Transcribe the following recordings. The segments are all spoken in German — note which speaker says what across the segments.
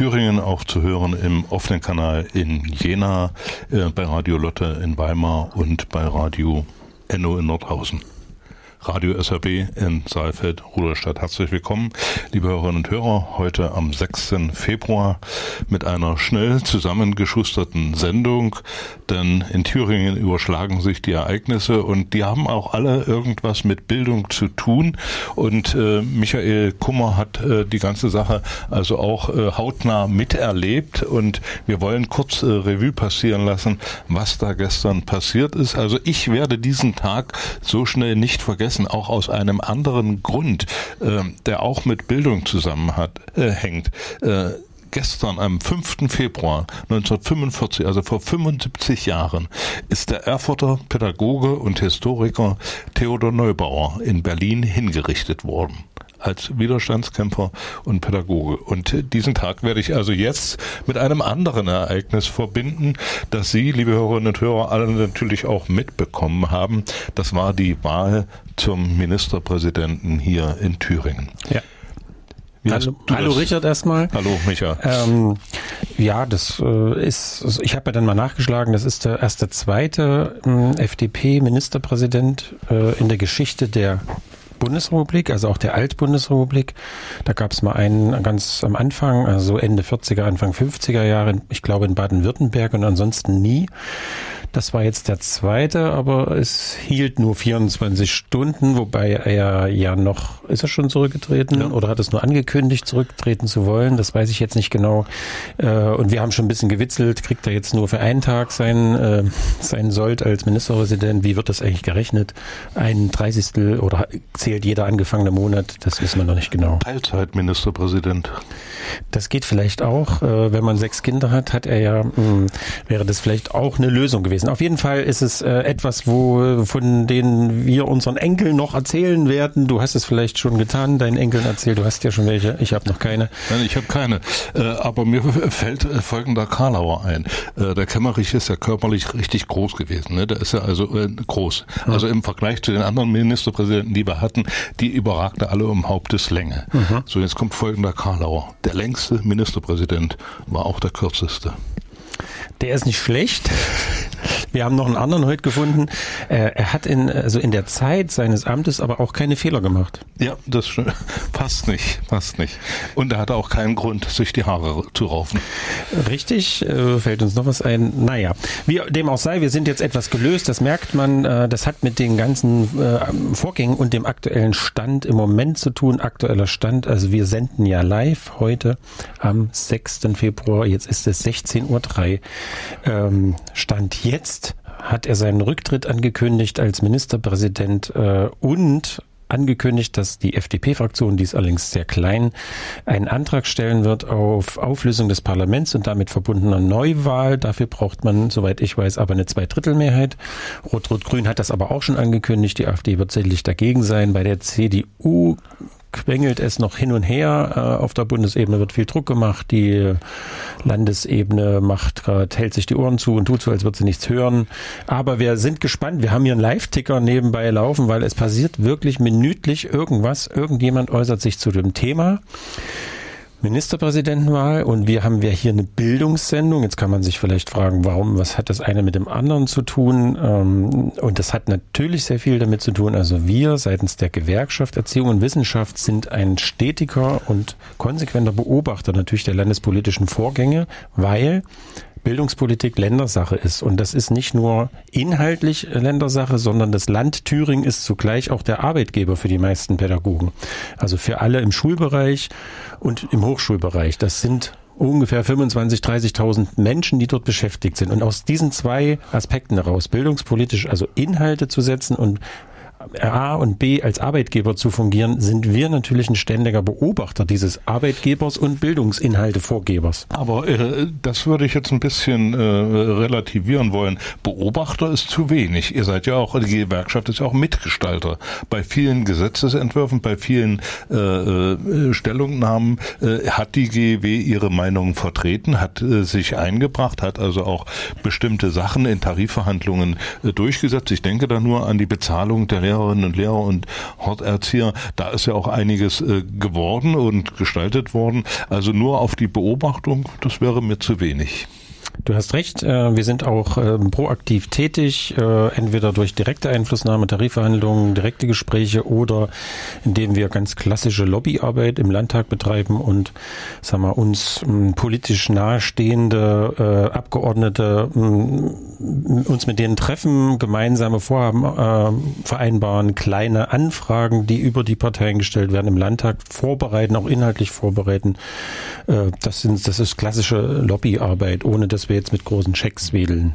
Speaker 1: Thüringen auch zu hören im offenen Kanal in Jena, äh, bei Radio Lotte in Weimar und bei Radio Enno in Nordhausen. Radio SAB in Saalfeld, Ruderstadt. Herzlich willkommen, liebe Hörerinnen und Hörer, heute am 6. Februar mit einer schnell zusammengeschusterten Sendung, denn in Thüringen überschlagen sich die Ereignisse und die haben auch alle irgendwas mit Bildung zu tun und äh, Michael Kummer hat äh, die ganze Sache also auch äh, hautnah miterlebt und wir wollen kurz äh, Revue passieren lassen, was da gestern passiert ist. Also ich werde diesen Tag so schnell nicht vergessen vergessen, auch aus einem anderen Grund, äh, der auch mit Bildung zusammenhängt. Äh. Äh, gestern am 5. Februar 1945, also vor 75 Jahren, ist der Erfurter Pädagoge und Historiker Theodor Neubauer in Berlin hingerichtet worden als Widerstandskämpfer und Pädagoge. Und diesen Tag werde ich also jetzt mit einem anderen Ereignis verbinden, das Sie, liebe Hörerinnen und Hörer, alle natürlich auch mitbekommen haben. Das war die Wahl zum Ministerpräsidenten hier in Thüringen.
Speaker 2: Ja. Hallo, hallo Richard erstmal.
Speaker 1: Hallo Micha.
Speaker 2: Ähm, ja, das äh, ist, also ich habe ja dann mal nachgeschlagen, das ist der erste zweite äh, FDP-Ministerpräsident äh, in der Geschichte der Bundesrepublik, also auch der Altbundesrepublik. Da gab es mal einen ganz am Anfang, also Ende 40er, Anfang 50er Jahre, ich glaube in Baden-Württemberg und ansonsten nie. Das war jetzt der zweite, aber es hielt nur 24 Stunden, wobei er ja noch, ist er schon zurückgetreten ja. oder hat es nur angekündigt, zurücktreten zu wollen? Das weiß ich jetzt nicht genau. Äh, und wir haben schon ein bisschen gewitzelt, kriegt er jetzt nur für einen Tag sein, äh, sein Sold als Ministerpräsident? Wie wird das eigentlich gerechnet? Ein Dreißigstel oder zählt jeder angefangene Monat? Das wissen wir noch nicht genau.
Speaker 1: Teilzeitministerpräsident.
Speaker 2: Das geht vielleicht auch. Äh, wenn man sechs Kinder hat, hat er ja, hm, wäre das vielleicht auch eine Lösung gewesen gewesen. Auf jeden Fall ist es äh, etwas, wo von denen wir unseren Enkeln noch erzählen werden. Du hast es vielleicht schon getan, deinen Enkeln erzählt. Du hast ja schon welche. Ich habe noch keine.
Speaker 1: Nein, ich habe keine. Äh, aber mir fällt äh, folgender Karlauer ein. Äh, der Kämmerich ist ja körperlich richtig groß gewesen. Ne? Der ist ja also äh, groß. Mhm. Also im Vergleich zu den anderen Ministerpräsidenten, die wir hatten, die überragte alle um Haupteslänge. Mhm. So, jetzt kommt folgender Karlauer. Der längste Ministerpräsident war auch der kürzeste.
Speaker 2: Der ist nicht schlecht. Wir haben noch einen anderen heute gefunden. Äh, er hat in, also in der Zeit seines Amtes aber auch keine Fehler gemacht.
Speaker 1: Ja, das passt nicht, passt nicht. Und er hatte auch keinen Grund, sich die Haare zu raufen.
Speaker 2: Richtig, äh, fällt uns noch was ein. Naja, wie dem auch sei, wir sind jetzt etwas gelöst, das merkt man. Äh, das hat mit den ganzen Vorgängen und dem aktuellen Stand im Moment zu tun. Aktueller Stand, also wir senden ja live heute am 6. Februar. Jetzt ist es 16.03 Uhr. Ähm, Stand jetzt hat er seinen Rücktritt angekündigt als Ministerpräsident äh, und angekündigt, dass die FDP-Fraktion, die ist allerdings sehr klein, einen Antrag stellen wird auf Auflösung des Parlaments und damit verbundener Neuwahl. Dafür braucht man, soweit ich weiß, aber eine Zweidrittelmehrheit. Rot-Rot-Grün hat das aber auch schon angekündigt. Die AfD wird sicherlich dagegen sein. Bei der CDU quengelt es noch hin und her. Äh, auf der Bundesebene wird viel Druck gemacht. Die Landesebene macht gerade, hält sich die Ohren zu und tut so, als würde sie nichts hören. Aber wir sind gespannt. Wir haben hier einen Live-Ticker nebenbei laufen, weil es passiert wirklich minütlich irgendwas. Irgendjemand äußert sich zu dem Thema. Ministerpräsidentenwahl und wir haben wir hier eine Bildungssendung. Jetzt kann man sich vielleicht fragen, warum, was hat das eine mit dem anderen zu tun? Ähm, und das hat natürlich sehr viel damit zu tun. Also wir seitens der Gewerkschaft Erziehung und Wissenschaft sind ein stetiger und konsequenter Beobachter natürlich der landespolitischen Vorgänge, weil Bildungspolitik Ländersache ist. Und das ist nicht nur inhaltlich Ländersache, sondern das Land Thüringen ist zugleich auch der Arbeitgeber für die meisten Pädagogen. Also für alle im Schulbereich und im Hochschulbereich. Das sind ungefähr 25, 30.000 Menschen, die dort beschäftigt sind. Und aus diesen zwei Aspekten heraus, bildungspolitisch, also Inhalte zu setzen und A und B als Arbeitgeber zu fungieren, sind wir natürlich ein ständiger Beobachter dieses Arbeitgebers und Bildungsinhaltevorgebers.
Speaker 1: Aber äh, das würde ich jetzt ein bisschen äh, relativieren wollen. Beobachter ist zu wenig. Ihr seid ja auch, die Gewerkschaft ist ja auch Mitgestalter. Bei vielen Gesetzesentwürfen, bei vielen äh, äh, Stellungnahmen äh, hat die GEW ihre Meinung vertreten, hat äh, sich eingebracht, hat also auch bestimmte Sachen in Tarifverhandlungen durchgesetzt. Ich denke da nur an die Bezahlung der Lehrerinnen und Lehrer und Horterzieher. Da ist ja auch einiges äh, geworden und gestaltet worden. Also nur auf die Beobachtung, das wäre mir zu wenig.
Speaker 2: Du hast recht, äh, wir sind auch ähm, proaktiv tätig, äh, entweder durch direkte Einflussnahme, Tarifverhandlungen, direkte Gespräche oder indem wir ganz klassische Lobbyarbeit im Landtag betreiben und sagen wir, uns politisch nahestehende äh, Abgeordnete uns mit denen treffen, gemeinsame Vorhaben vereinbaren, kleine Anfragen, die über die Parteien gestellt werden, im Landtag vorbereiten, auch inhaltlich vorbereiten. Das, sind, das ist klassische Lobbyarbeit, ohne dass wir jetzt mit großen Schecks wedeln.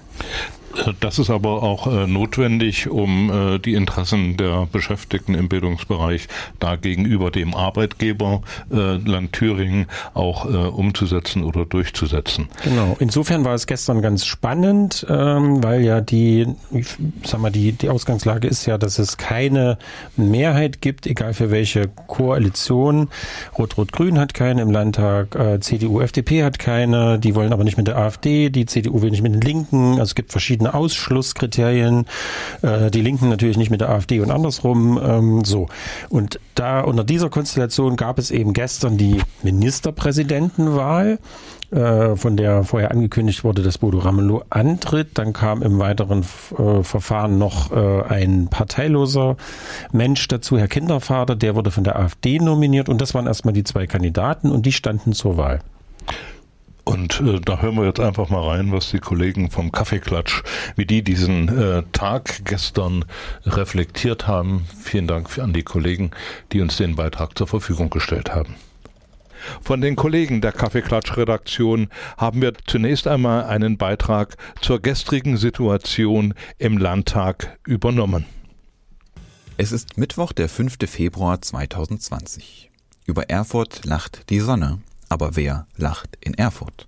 Speaker 1: Das ist aber auch äh, notwendig, um äh, die Interessen der Beschäftigten im Bildungsbereich da gegenüber dem Arbeitgeber äh, Land Thüringen auch äh, umzusetzen oder durchzusetzen.
Speaker 2: Genau. Insofern war es gestern ganz spannend, ähm, weil ja die, ich sag mal, die, die Ausgangslage ist ja, dass es keine Mehrheit gibt, egal für welche Koalition. Rot-Rot-Grün hat keine im Landtag, äh, CDU, FDP hat keine, die wollen aber nicht mit der AfD, die CDU will nicht mit den Linken. Also es gibt verschiedene verschiedene Ausschlusskriterien. Äh, die Linken natürlich nicht mit der AfD und andersrum. Ähm, so. Und da unter dieser Konstellation gab es eben gestern die Ministerpräsidentenwahl äh, von der vorher angekündigt wurde, dass Bodo Ramelow antritt. Dann kam im weiteren äh, Verfahren noch äh, ein parteiloser Mensch dazu, Herr Kindervater, der wurde von der AfD nominiert und das waren erstmal die zwei Kandidaten und die standen zur Wahl.
Speaker 1: Und äh, da hören wir jetzt einfach mal rein, was die Kollegen vom Kaffeeklatsch, wie die diesen äh, Tag gestern reflektiert haben. Vielen Dank an die Kollegen, die uns den Beitrag zur Verfügung gestellt haben. Von den Kollegen der Kaffeeklatsch-Redaktion haben wir zunächst einmal einen Beitrag zur gestrigen Situation im Landtag übernommen.
Speaker 3: Es ist Mittwoch, der 5. Februar 2020. Über Erfurt lacht die Sonne. Aber wer lacht in Erfurt?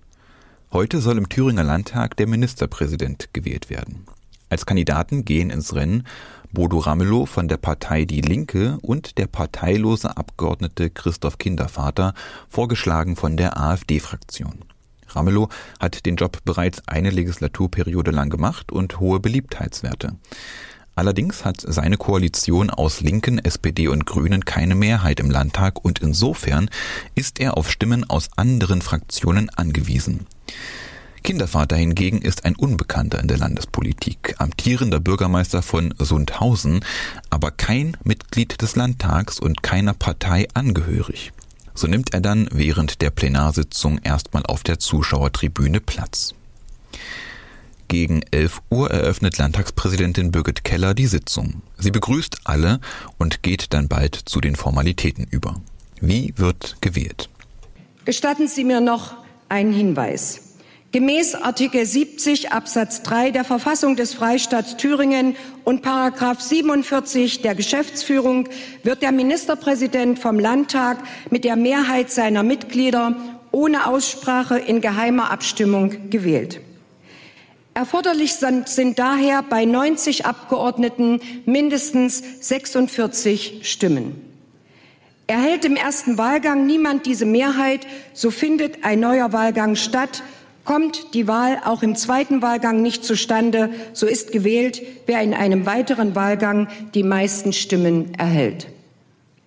Speaker 3: Heute soll im Thüringer Landtag der Ministerpräsident gewählt werden. Als Kandidaten gehen ins Rennen Bodo Ramelow von der Partei Die Linke und der parteilose Abgeordnete Christoph Kindervater, vorgeschlagen von der AfD-Fraktion. Ramelow hat den Job bereits eine Legislaturperiode lang gemacht und hohe Beliebtheitswerte. Allerdings hat seine Koalition aus Linken, SPD und Grünen keine Mehrheit im Landtag und insofern ist er auf Stimmen aus anderen Fraktionen angewiesen. Kindervater hingegen ist ein Unbekannter in der Landespolitik, amtierender Bürgermeister von Sundhausen, aber kein Mitglied des Landtags und keiner Partei angehörig. So nimmt er dann während der Plenarsitzung erstmal auf der Zuschauertribüne Platz. Gegen 11 Uhr eröffnet Landtagspräsidentin Birgit Keller die Sitzung. Sie begrüßt alle und geht dann bald zu den Formalitäten über. Wie wird gewählt?
Speaker 4: Gestatten Sie mir noch einen Hinweis. Gemäß Artikel 70 Absatz 3 der Verfassung des Freistaats Thüringen und Paragraph 47 der Geschäftsführung wird der Ministerpräsident vom Landtag mit der Mehrheit seiner Mitglieder ohne Aussprache in geheimer Abstimmung gewählt. Erforderlich sind, daher bei 90 Abgeordneten mindestens 46 Stimmen. Erhält im ersten Wahlgang niemand diese Mehrheit, so findet ein neuer Wahlgang statt. Kommt die Wahl auch im zweiten Wahlgang nicht zustande, so ist gewählt, wer in einem weiteren Wahlgang die meisten Stimmen erhält.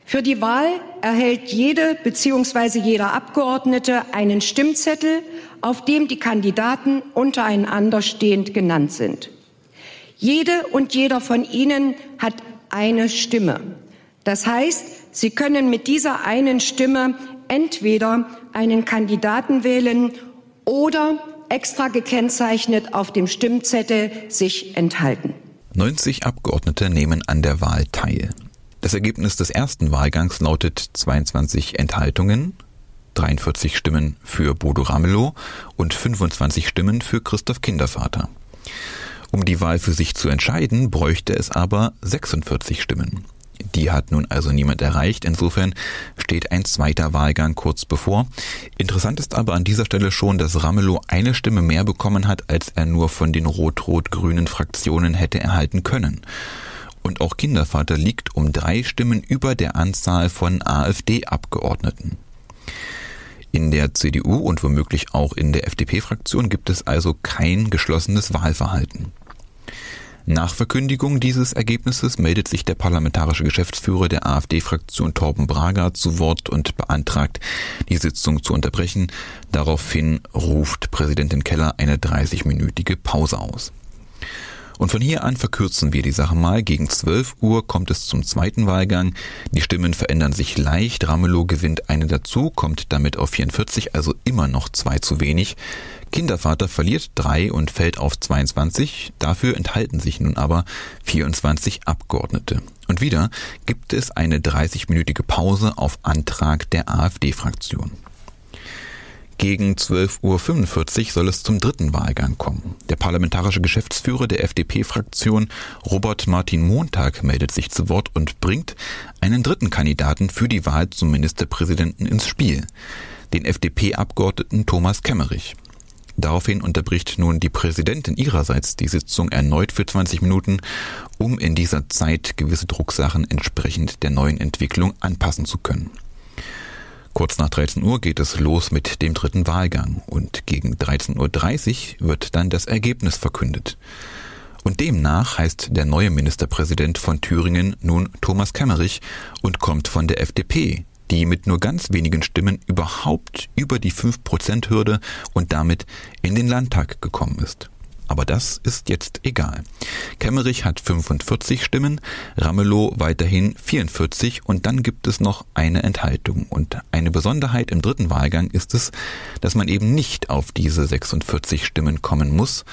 Speaker 4: Für die Wahl erhält jede bzw. jeder Abgeordnete einen Stimmzettel, auf dem die Kandidaten untereinander stehend genannt sind. Jede und jeder von ihnen hat eine Stimme. Das heißt, Sie können mit dieser einen Stimme entweder einen Kandidaten wählen oder extra gekennzeichnet auf dem Stimmzettel sich enthalten.
Speaker 3: 90 Abgeordnete nehmen an der Wahl teil. Das Ergebnis des ersten Wahlgangs lautet 22 Enthaltungen, 43 Stimmen für Bodo Ramelow und 25 Stimmen für Christoph Kindervater. Um die Wahl für sich zu entscheiden, bräuchte es aber 46 Stimmen. Die hat nun also niemand erreicht. Insofern steht ein zweiter Wahlgang kurz bevor. Interessant ist aber an dieser Stelle schon, dass Ramelow eine Stimme mehr bekommen hat, als er nur von den rot-rot-grünen Fraktionen hätte erhalten können. Und auch Kindervater liegt um drei Stimmen über der Anzahl von AfD-Abgeordneten. In der CDU und womöglich auch in der FDP-Fraktion gibt es also kein geschlossenes Wahlverhalten. Nach Verkündigung dieses Ergebnisses meldet sich der parlamentarische Geschäftsführer der AfD-Fraktion Torben Braga zu Wort und beantragt, die Sitzung zu unterbrechen. Daraufhin ruft Präsidentin Keller eine 30-minütige Pause aus. Und von hier an verkürzen wir die Sache mal. Gegen 12 Uhr kommt es zum zweiten Wahlgang. Die Stimmen verändern sich leicht. Ramelow gewinnt eine dazu, kommt damit auf 44, also immer noch zwei zu wenig. Kindervater verliert drei und fällt auf 22. Dafür enthalten sich nun aber 24 Abgeordnete. Und wieder gibt es eine 30-minütige Pause auf Antrag der AfD-Fraktion. Gegen 12.45 Uhr soll es zum dritten Wahlgang kommen. Der parlamentarische Geschäftsführer der FDP-Fraktion, Robert Martin Montag, meldet sich zu Wort und bringt einen dritten Kandidaten für die Wahl zum Ministerpräsidenten ins Spiel, den FDP-Abgeordneten Thomas Kemmerich. Daraufhin unterbricht nun die Präsidentin ihrerseits die Sitzung erneut für 20 Minuten, um in dieser Zeit gewisse Drucksachen entsprechend der neuen Entwicklung anpassen zu können. Kurz nach 13 Uhr geht es los mit dem dritten Wahlgang und gegen 13.30 Uhr wird dann das Ergebnis verkündet. Und demnach heißt der neue Ministerpräsident von Thüringen nun Thomas Kemmerich und kommt von der FDP, die mit nur ganz wenigen Stimmen überhaupt über die 5%-Hürde und damit in den Landtag gekommen ist. Aber das ist jetzt egal. Kemmerich hat 45 Stimmen, Ramelow weiterhin 44 und dann gibt es noch eine Enthaltung. Und eine Besonderheit im dritten Wahlgang ist es, dass man eben nicht auf diese 46 Stimmen kommen muss,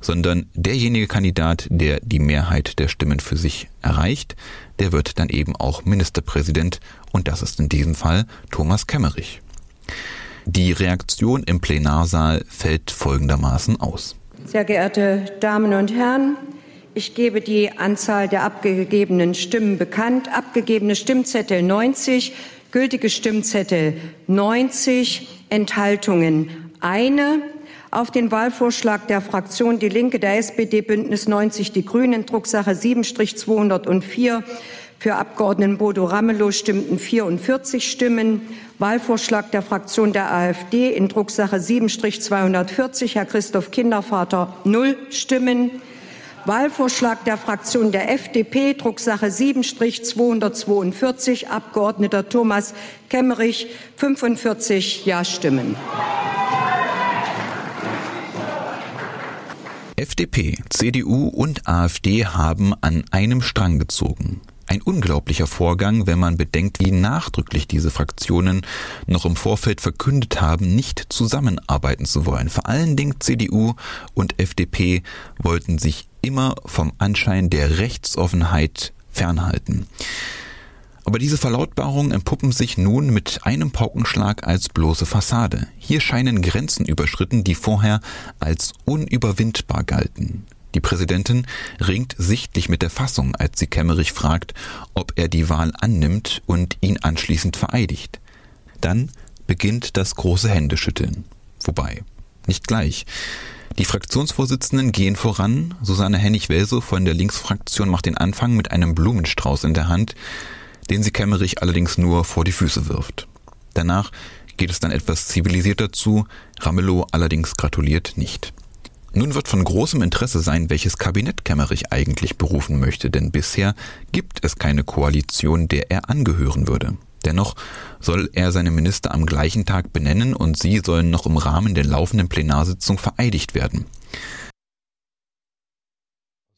Speaker 3: sondern derjenige Kandidat, der die Mehrheit der Stimmen für sich erreicht, der wird dann eben auch Ministerpräsident und das ist in diesem Fall Thomas Kemmerich. Die Reaktion im Plenarsaal fällt folgendermaßen aus.
Speaker 4: Sehr geehrte Damen und Herren, ich gebe die Anzahl der abgegebenen Stimmen bekannt. Abgegebene Stimmzettel 90, gültige Stimmzettel 90, Enthaltungen eine. Auf den Wahlvorschlag der Fraktion Die Linke, der SPD, Bündnis 90, Die Grünen, Drucksache 7-204 für Abgeordneten Bodo Ramelow stimmten 44 Stimmen. Wahlvorschlag der Fraktion der AfD in Drucksache 7-240, Herr Christoph Kindervater, null Stimmen. Wahlvorschlag der Fraktion der FDP, Drucksache 7-242, Abgeordneter Thomas Kemmerich, 45 Ja-Stimmen.
Speaker 3: FDP, CDU und AfD haben an einem Strang gezogen. Ein unglaublicher Vorgang, wenn man bedenkt, wie nachdrücklich diese Fraktionen noch im Vorfeld verkündet haben, nicht zusammenarbeiten zu wollen. Vor allen Dingen CDU und FDP wollten sich immer vom Anschein der Rechtsoffenheit fernhalten. Aber diese Verlautbarungen entpuppen sich nun mit einem Paukenschlag als bloße Fassade. Hier scheinen Grenzen überschritten, die vorher als unüberwindbar galten. Die Präsidentin ringt sichtlich mit der Fassung, als sie Kemmerich fragt, ob er die Wahl annimmt und ihn anschließend vereidigt. Dann beginnt das große Händeschütteln. Wobei, nicht gleich. Die Fraktionsvorsitzenden gehen voran. Susanne Hennig-Welso von der Linksfraktion macht den Anfang mit einem Blumenstrauß in der Hand, den sie Kemmerich allerdings nur vor die Füße wirft. Danach geht es dann etwas zivilisierter zu, Ramelow allerdings gratuliert nicht. Nun wird von großem Interesse sein, welches Kabinett Kemmerich eigentlich berufen möchte, denn bisher gibt es keine Koalition, der er angehören würde. Dennoch soll er seine Minister am gleichen Tag benennen und sie sollen noch im Rahmen der laufenden Plenarsitzung vereidigt werden.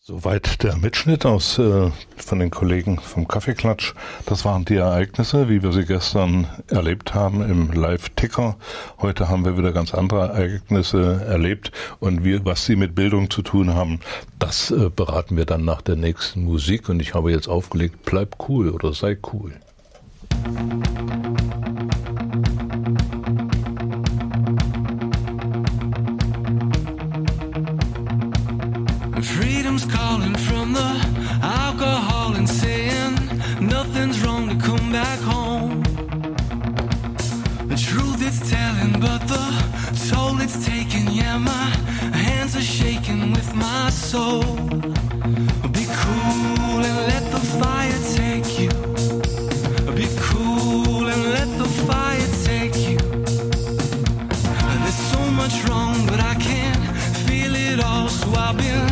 Speaker 1: Soweit der Mitschnitt aus äh, von den Kollegen vom Kaffeeklatsch. Das waren die Ereignisse, wie wir sie gestern erlebt haben im Live-Ticker. Heute haben wir wieder ganz andere Ereignisse erlebt und wir, was sie mit Bildung zu tun haben, das äh, beraten wir dann nach der nächsten Musik. Und ich habe jetzt aufgelegt, bleib cool oder sei cool. Free
Speaker 5: but the toll it's taken, yeah, my hands are shaking with my soul. Be cool and let the fire take you. Be cool and let the fire take you. There's so much wrong, but I can't feel it all, so I've been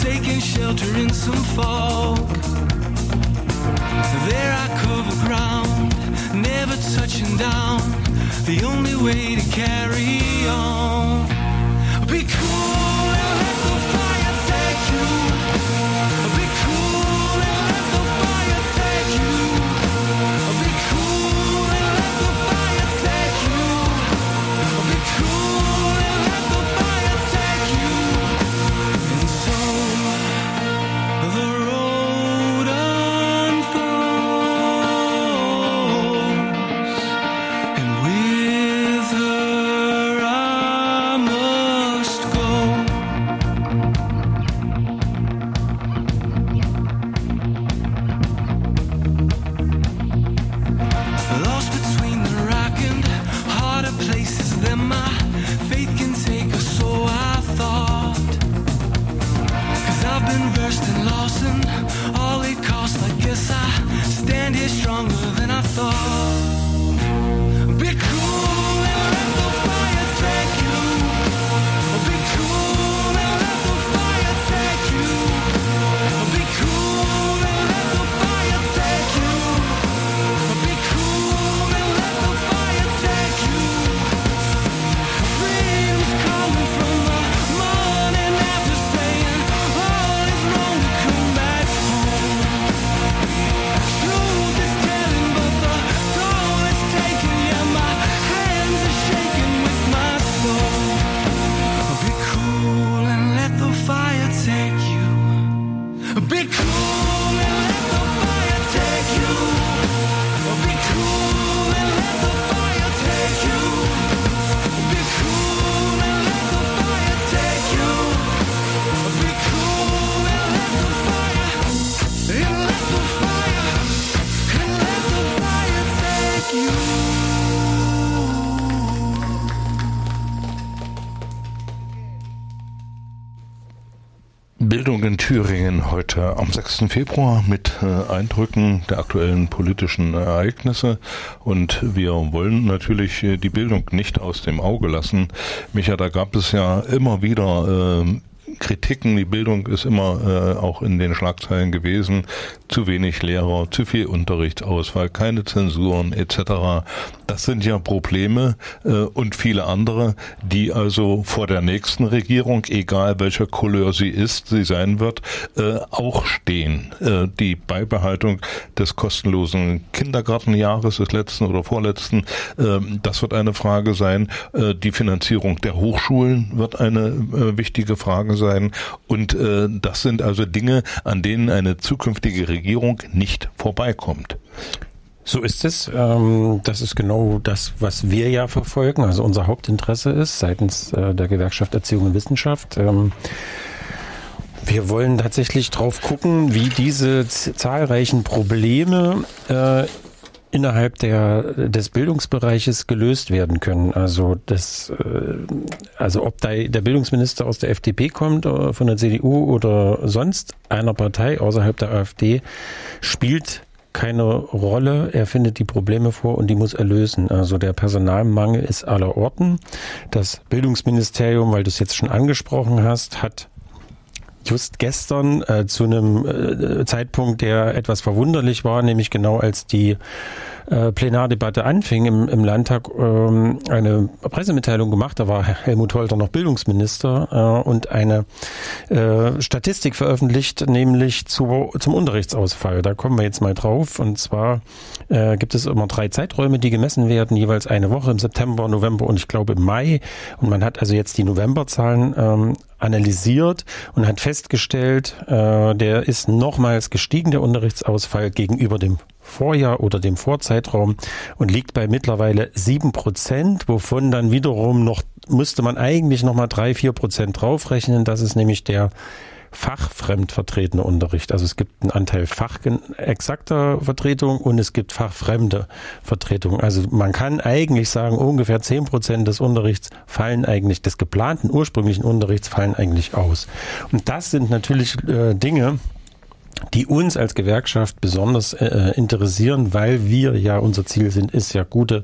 Speaker 5: taking shelter in some fog. There I cover ground, never touching down. The only way to carry on. Be cool
Speaker 1: am 6. Februar mit äh, Eindrücken der aktuellen politischen Ereignisse. Und wir wollen natürlich äh, die Bildung nicht aus dem Auge lassen. Micha, da gab es ja immer wieder äh, Kritiken, die Bildung ist immer äh, auch in den Schlagzeilen gewesen, zu wenig Lehrer, zu viel Unterrichtsausfall, keine Zensuren etc. Das sind ja Probleme äh, und viele andere, die also vor der nächsten Regierung, egal welcher Couleur sie ist, sie sein wird, äh, auch stehen. Äh, die Beibehaltung des kostenlosen Kindergartenjahres des letzten oder vorletzten, äh, das wird eine Frage sein. Äh, die Finanzierung der Hochschulen wird eine äh, wichtige Frage sein. Und das sind also Dinge, an denen eine zukünftige Regierung nicht vorbeikommt.
Speaker 2: So ist es. Ähm, das ist genau das, was wir ja verfolgen. Also unser Hauptinteresse ist seitens äh, der Gewerkschaft Erziehung und Wissenschaft. Ähm, wir wollen tatsächlich drauf gucken, wie diese zahlreichen Probleme äh, innerhalb der, des Bildungsbereiches gelöst werden können. Also das, also ob da der Bildungsminister aus der FDP kommt, von der CDU oder sonst einer Partei außerhalb der AfD, spielt keine Rolle. Er findet die Probleme vor und die muss er lösen. Also der Personalmangel ist aller Orten. Das Bildungsministerium, weil du es jetzt schon angesprochen hast, hat just gestern äh, zu einem äh, Zeitpunkt, der etwas verwunderlich war, nämlich genau als die äh, Plenardebatte anfing im, im Landtag, ähm, eine Pressemitteilung gemacht. Da war Helmut Holter noch Bildungsminister äh, und eine äh, Statistik veröffentlicht, nämlich zu, zum Unterrichtsausfall. Da kommen wir jetzt mal drauf. Und zwar äh, gibt es immer drei Zeiträume, die gemessen werden, jeweils eine Woche im September, November und ich glaube im Mai. Und man hat also jetzt die Novemberzahlen ähm, analysiert und hat festgestellt, äh, der ist nochmals gestiegen, der Unterrichtsausfall gegenüber dem Vorjahr oder dem Vorzeitraum und liegt bei mittlerweile sieben Prozent, wovon dann wiederum noch, müsste man eigentlich nochmal drei, vier Prozent draufrechnen. Das ist nämlich der fachfremd vertretener Unterricht. Also es gibt einen Anteil fachexakter Vertretung und es gibt fachfremde Vertretung. Also man kann eigentlich sagen, ungefähr zehn Prozent des Unterrichts fallen eigentlich, des geplanten ursprünglichen Unterrichts fallen eigentlich aus. Und das sind natürlich äh, Dinge, die uns als Gewerkschaft besonders äh, interessieren, weil wir ja, unser Ziel sind, ist ja gute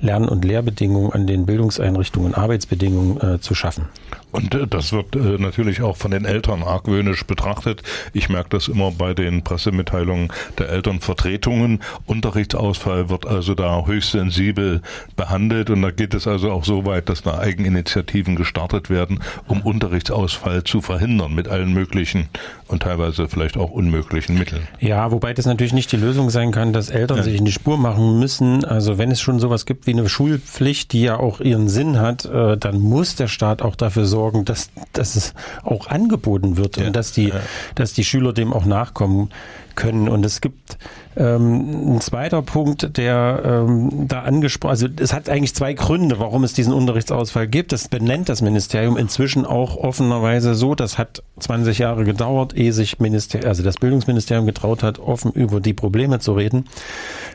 Speaker 2: Lern- und Lehrbedingungen an den Bildungseinrichtungen, Arbeitsbedingungen äh, zu schaffen.
Speaker 1: Und äh, das wird äh, natürlich auch von den Eltern argwöhnisch betrachtet. Ich merke das immer bei den Pressemitteilungen der Elternvertretungen. Unterrichtsausfall wird also da höchst sensibel behandelt und da geht es also auch so weit, dass da Eigeninitiativen gestartet werden, um Unterrichtsausfall zu verhindern mit allen möglichen und teilweise vielleicht auch unmöglichen Mitteln.
Speaker 2: Ja, wobei das natürlich nicht die Lösung sein kann, dass Eltern
Speaker 1: Ja.
Speaker 2: sich in die Spur machen müssen. Also wenn es schon sowas gibt wie eine Schulpflicht, die ja auch ihren Sinn hat, äh, dann muss der Staat auch dafür sorgen, dass, dass es auch angeboten wird
Speaker 1: Ja.
Speaker 2: und dass die,
Speaker 1: Ja.
Speaker 2: dass die Schüler dem auch nachkommen können. Und es gibt ähm, ein zweiter Punkt, der ähm, da angesprochen, also es hat eigentlich zwei Gründe, warum es diesen Unterrichtsausfall gibt. Das benennt das Ministerium inzwischen auch offenerweise so. Das hat 20 Jahre gedauert, ehe sich Minister, also das Bildungsministerium getraut hat, offen über die Probleme zu reden.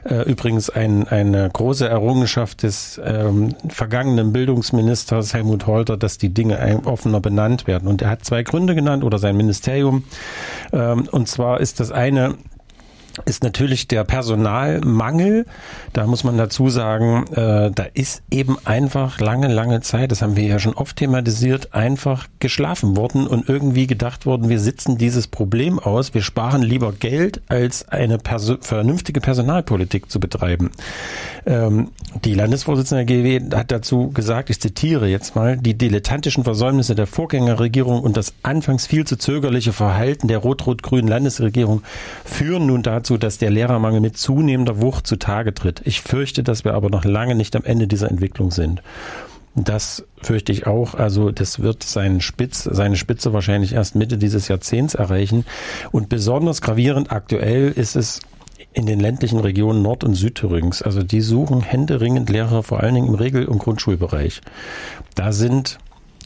Speaker 2: Äh, übrigens ein, eine große Errungenschaft des ähm, vergangenen Bildungsministers Helmut Holter, dass die Dinge offener benannt werden. Und er hat zwei Gründe genannt oder sein Ministerium. Ähm, und zwar ist das eine, ist natürlich der Personalmangel. Da muss man dazu sagen, äh, da ist eben einfach lange, lange Zeit, das haben wir ja schon oft thematisiert, einfach geschlafen worden und irgendwie gedacht worden, wir sitzen dieses Problem aus, wir sparen lieber Geld, als eine perso vernünftige Personalpolitik zu betreiben. Ähm, die Landesvorsitzende der GW hat dazu gesagt, ich zitiere jetzt mal, die dilettantischen Versäumnisse der Vorgängerregierung und das anfangs viel zu zögerliche Verhalten der rot-rot-grünen Landesregierung führen nun dazu, dass der Lehrermangel mit zunehmender Wucht zutage tritt. Ich fürchte, dass wir aber noch lange nicht am Ende dieser Entwicklung sind. Das fürchte ich auch. Also das wird seinen Spitz, seine Spitze wahrscheinlich erst Mitte dieses Jahrzehnts erreichen. Und besonders gravierend aktuell ist es in den ländlichen Regionen Nord- und Südthürings. Also die suchen händeringend Lehrer, vor allen Dingen im Regel- und Grundschulbereich. Da sind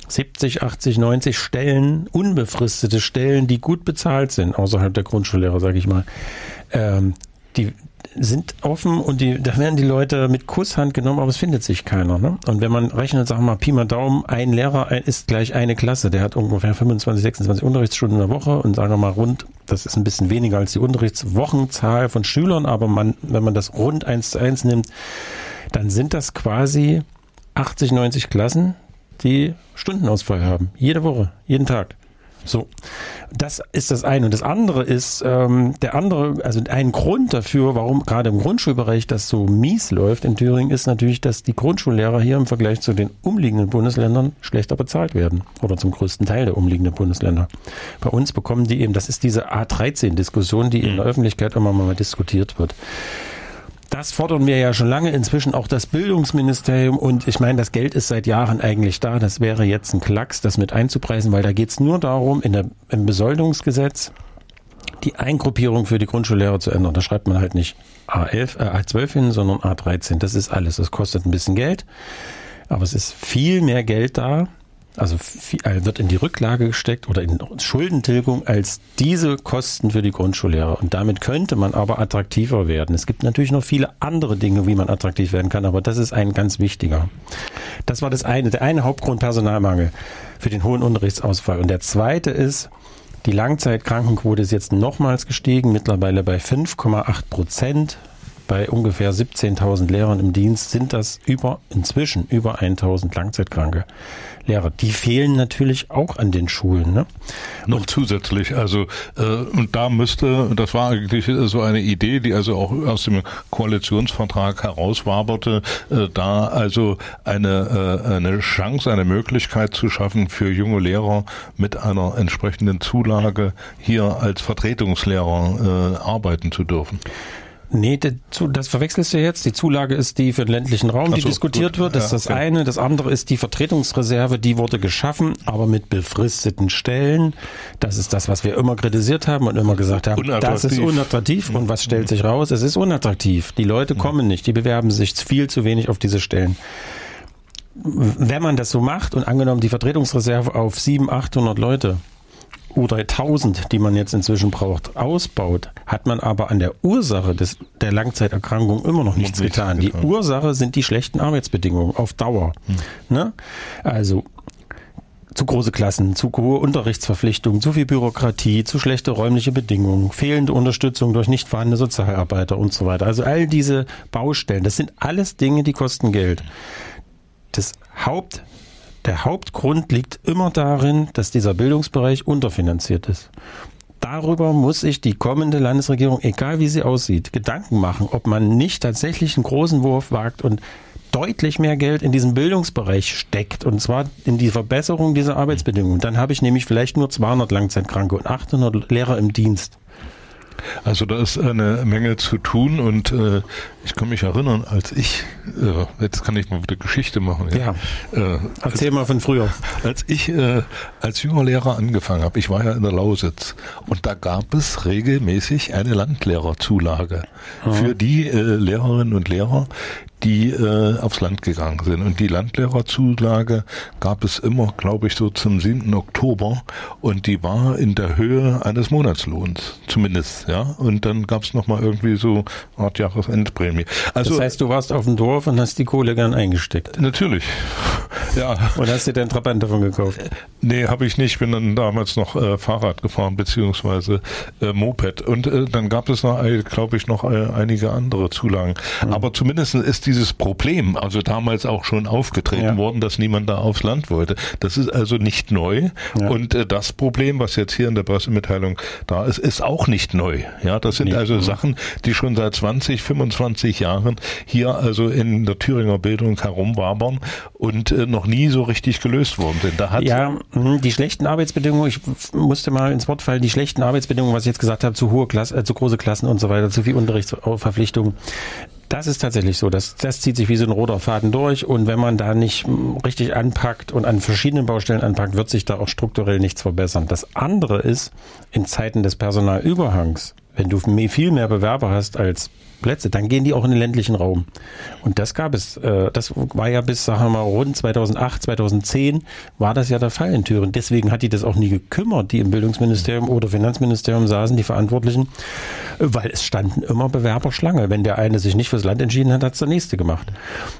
Speaker 2: 70, 80, 90 Stellen, unbefristete Stellen, die gut bezahlt sind, außerhalb der Grundschullehrer, sage ich mal. Ähm, die sind offen und die, da werden die Leute mit Kusshand genommen, aber es findet sich keiner. Ne? Und wenn man rechnet, sagen wir mal, Pi mal Daumen, ein Lehrer ist gleich eine Klasse, der hat ungefähr 25, 26 Unterrichtsstunden in der Woche und sagen wir mal rund, das ist ein bisschen weniger als die Unterrichtswochenzahl von Schülern, aber man, wenn man das rund eins zu eins nimmt, dann sind das quasi 80, 90 Klassen, die Stundenausfall haben. Jede Woche, jeden Tag. So, das ist das eine. Und das andere ist, ähm, der andere, also ein Grund dafür, warum gerade im Grundschulbereich das so mies läuft in Thüringen, ist natürlich, dass die Grundschullehrer hier im Vergleich zu den umliegenden Bundesländern schlechter bezahlt werden. Oder zum größten Teil der umliegenden Bundesländer. Bei uns bekommen die eben, das ist diese A13-Diskussion, die in der Öffentlichkeit immer mal diskutiert wird. Das fordern wir ja schon lange, inzwischen auch das Bildungsministerium und ich meine, das Geld ist seit Jahren eigentlich da. Das wäre jetzt ein Klacks, das mit einzupreisen, weil da geht es nur darum, in der, im Besoldungsgesetz die Eingruppierung für die Grundschullehrer zu ändern. Da schreibt man halt nicht A11, äh, A12 hin, sondern A13. Das ist alles. Das kostet ein bisschen Geld, aber es ist viel mehr Geld da. Also äh, wird in die Rücklage gesteckt oder in Schuldentilgung als diese Kosten für die Grundschullehrer. Und damit könnte man aber attraktiver werden. Es gibt natürlich noch viele andere Dinge, wie man attraktiv werden kann, aber das ist ein ganz wichtiger. Das war das eine, der eine Hauptgrund Personalmangel für den hohen Unterrichtsausfall. Und der zweite ist, die Langzeitkrankenquote ist jetzt nochmals gestiegen, mittlerweile bei 5,8 Prozent. Bei ungefähr 17.000 Lehrern im Dienst sind das über, inzwischen über 1.000 Langzeitkranke Lehrer. Die fehlen natürlich auch an den Schulen. Ne?
Speaker 1: Noch zusätzlich, also äh, und da müsste, das war eigentlich so eine Idee, die also auch aus dem Koalitionsvertrag herauswaberte, äh, da also eine, äh, eine Chance, eine Möglichkeit zu schaffen für junge Lehrer mit einer entsprechenden Zulage hier als Vertretungslehrer äh, arbeiten zu dürfen.
Speaker 2: Nee, das verwechselst du jetzt. Die Zulage ist die für den ländlichen Raum, die
Speaker 1: so,
Speaker 2: diskutiert
Speaker 1: gut.
Speaker 2: wird. Das ist
Speaker 1: Ja,
Speaker 2: das
Speaker 1: okay.
Speaker 2: eine. Das andere ist die Vertretungsreserve, die wurde geschaffen, aber mit befristeten Stellen. Das ist das, was wir immer kritisiert haben und immer gesagt haben, das ist
Speaker 1: Unattraktiv.
Speaker 2: unattraktiv. Und was stellt sich raus? Es ist unattraktiv. Die Leute kommen nicht, die bewerben sich viel zu wenig auf diese Stellen. Wenn man das so macht und angenommen die Vertretungsreserve auf 700, 800 Leute oder 1000, die man jetzt inzwischen braucht, ausbaut, hat man aber an der Ursache des, der Langzeiterkrankung immer noch nichts
Speaker 1: nichts
Speaker 2: getan. Die
Speaker 1: getan.
Speaker 2: Ursache sind die schlechten Arbeitsbedingungen auf Dauer. Ne? Also zu große Klassen, zu hohe Unterrichtsverpflichtungen, zu viel Bürokratie, zu schlechte räumliche Bedingungen, fehlende Unterstützung durch nicht vorhandene Sozialarbeiter und so weiter. Also all diese Baustellen, das sind alles Dinge, die kosten Geld. Das Haupt, der Hauptgrund liegt immer darin, dass dieser Bildungsbereich unterfinanziert ist. Darüber muss sich die kommende Landesregierung, egal wie sie aussieht, Gedanken machen, ob man nicht tatsächlich einen großen Wurf wagt und deutlich mehr Geld in diesen Bildungsbereich steckt und zwar in die Verbesserung dieser Arbeitsbedingungen. Dann habe ich nämlich vielleicht nur 200 Langzeitkranke und 800 Lehrer im Dienst.
Speaker 1: Also da ist eine Menge zu tun und äh, ich kann mich erinnern, als ich, äh, jetzt kann ich mal wieder Geschichte machen.
Speaker 2: Ja.
Speaker 1: Äh,
Speaker 2: Erzähl mal von früher.
Speaker 1: als ich äh, als junger Lehrer angefangen habe, ich war ja in der Lausitz und da gab es regelmäßig eine Landlehrerzulage für die äh, Lehrerinnen und Lehrer, die äh, aufs Land gegangen sind. Und die Landlehrerzulage gab es immer, glaube ich, so zum 7. Oktober und die war in der Höhe eines Monatslohns, zumindest, ja. Und dann gab es nochmal irgendwie so eine Art Jahresendprämie. Also
Speaker 2: Das heißt, du warst auf dem Dorf und hast die Kohle gern eingesteckt.
Speaker 1: natürlich. Ja.
Speaker 2: Und hast dir deinen Trabant davon gekauft.
Speaker 1: Nee, habe ich nicht. Bin dann damals noch äh, Fahrrad gefahren, beziehungsweise äh, Moped. Und äh, dann gab es noch, äh, glaube ich, noch äh, einige andere Zulagen. Aber zumindest ist dieses Problem, also damals auch schon aufgetreten
Speaker 2: Ja.
Speaker 1: worden, dass niemand da aufs Land wollte. Das ist also nicht neu.
Speaker 2: Ja.
Speaker 1: Und äh, das Problem, was jetzt hier in der Pressemitteilung da ist, ist auch nicht neu. Ja, das sind
Speaker 2: Nee.
Speaker 1: also Sachen, die schon seit 20, 25 Jahren hier also in der Thüringer Bildung herumwabern und noch nie so richtig gelöst worden sind. Da hat
Speaker 2: Ja, mh, die schlechten Arbeitsbedingungen, ich musste mal ins Wort fallen, die schlechten Arbeitsbedingungen, was ich jetzt gesagt habe, zu hohe Klassen, äh, zu große Klassen und so weiter, zu viel Unterrichtsverpflichtungen. Das ist tatsächlich so. Das, das zieht sich wie so ein roter Faden durch. Und wenn man da nicht mh, richtig anpackt und an verschiedenen Baustellen anpackt, wird sich da auch strukturell nichts verbessern. Das andere ist, in Zeiten des Personalüberhangs, wenn du viel mehr Bewerber hast als Plätze, dann gehen die auch in den ländlichen Raum. Und das gab es, äh, das war ja bis, sagen wir mal, rund 2008, 2010 war das ja der Fall in Thüringen. Deswegen hat die das auch nie gekümmert, die im Bildungsministerium oder Finanzministerium saßen, die Verantwortlichen, weil es standen immer Bewerber Schlange. Wenn der eine sich nicht fürs Land entschieden hat, hat es der nächste gemacht.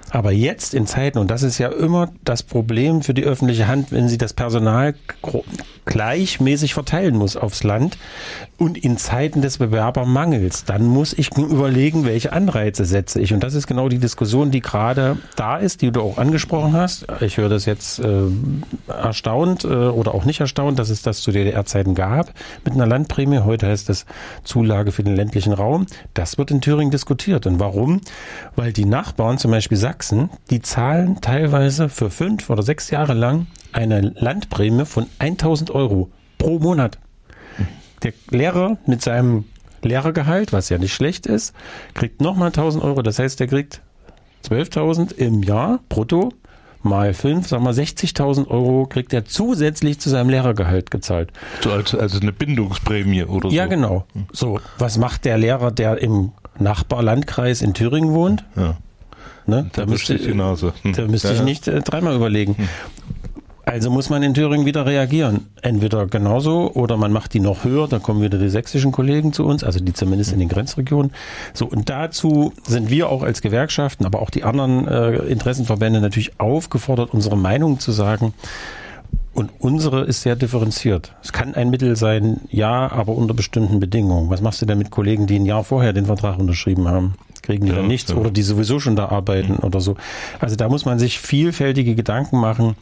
Speaker 2: Aber jetzt in Zeiten, und das ist ja immer das Problem für die öffentliche Hand, wenn sie das Personal gleichmäßig verteilen muss aufs Land und in Zeiten des Bewerbermangels, dann muss ich überlegen, welche Anreize setze ich. Und das ist genau die Diskussion, die gerade da ist, die du auch angesprochen hast. Ich höre das jetzt äh, erstaunt äh, oder auch nicht erstaunt, dass es das zu DDR-Zeiten gab mit einer Landprämie. Heute heißt das Zulage für den ländlichen Raum. Das wird in Thüringen diskutiert. Und warum? Weil die Nachbarn, zum Beispiel Sachsen, die zahlen teilweise für fünf oder sechs Jahre lang eine Landprämie von 1000 Euro pro Monat. Der Lehrer mit seinem Lehrergehalt, was ja nicht schlecht ist, kriegt nochmal 1000 Euro. Das heißt, er kriegt 12.000 im Jahr brutto mal 5, sagen wir 60.000 Euro kriegt er zusätzlich zu seinem Lehrergehalt gezahlt.
Speaker 1: So als, als eine Bindungsprämie oder
Speaker 2: Ja,
Speaker 1: so.
Speaker 2: genau. So, was macht der Lehrer, der im Nachbarlandkreis in Thüringen wohnt?
Speaker 1: Ja.
Speaker 2: Ne?
Speaker 1: Da müsste ich. Hm.
Speaker 2: Da müsste
Speaker 1: Ja,
Speaker 2: ich
Speaker 1: ja.
Speaker 2: nicht äh, dreimal überlegen. Also muss man in Thüringen wieder reagieren. Entweder genauso oder man macht die noch höher, da kommen wieder die sächsischen Kollegen zu uns, also die zumindest in den Grenzregionen. So, und dazu sind wir auch als Gewerkschaften, aber auch die anderen äh, Interessenverbände natürlich aufgefordert, unsere Meinung zu sagen. Und unsere ist sehr differenziert. Es kann ein Mittel sein, ja, aber unter bestimmten Bedingungen. Was machst du denn mit Kollegen, die ein Jahr vorher den Vertrag unterschrieben haben? Kriegen die
Speaker 1: Ja,
Speaker 2: dann nichts
Speaker 1: ja.
Speaker 2: oder die sowieso schon da arbeiten oder so? Also da muss man sich vielfältige Gedanken machen.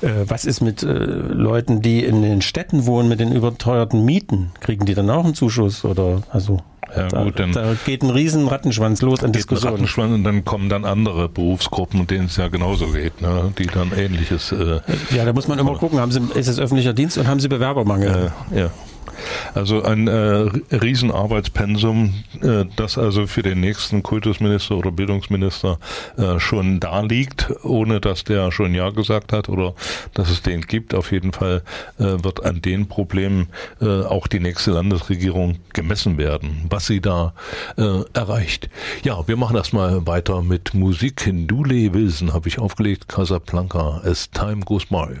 Speaker 2: Äh, was ist mit äh, Leuten, die in den Städten wohnen, mit den überteuerten Mieten? Kriegen die dann auch einen Zuschuss oder also?
Speaker 1: Ja,
Speaker 2: da,
Speaker 1: gut, dann-
Speaker 2: da geht ein riesen Rattenschwanz los an Diskussionen.
Speaker 1: Rattenschwanz und dann kommen dann andere Berufsgruppen, denen es ja genauso geht, ne? die dann ähnliches. Äh,
Speaker 2: Ja, da muss man immer gucken, haben sie, ist es öffentlicher Dienst und haben sie Bewerbermangel?
Speaker 1: äh, ja. Also ein äh, Riesenarbeitspensum, äh, das also für den nächsten Kultusminister oder Bildungsminister äh, schon da liegt, ohne dass der schon Ja gesagt hat oder dass es den gibt. Auf jeden Fall äh, wird an den Problemen äh, auch die nächste Landesregierung gemessen werden, was sie da äh, erreicht. Ja, wir machen erstmal weiter mit Musik. Hindule Wilson habe ich aufgelegt, Casablanca, As Time Goes By.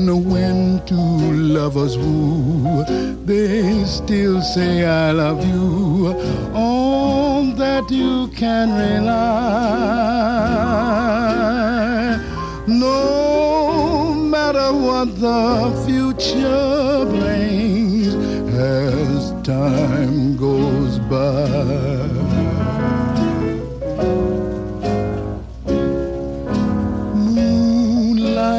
Speaker 6: And when two lovers woo, they still say I love you. On that you can rely. No matter what the future brings as time goes by.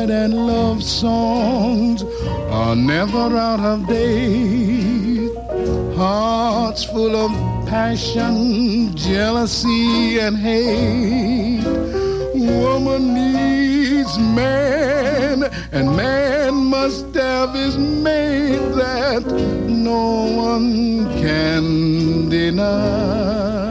Speaker 6: And love songs are never out of date. Hearts full of passion, jealousy, and hate. Woman needs man, and man must have his mate that no one can deny.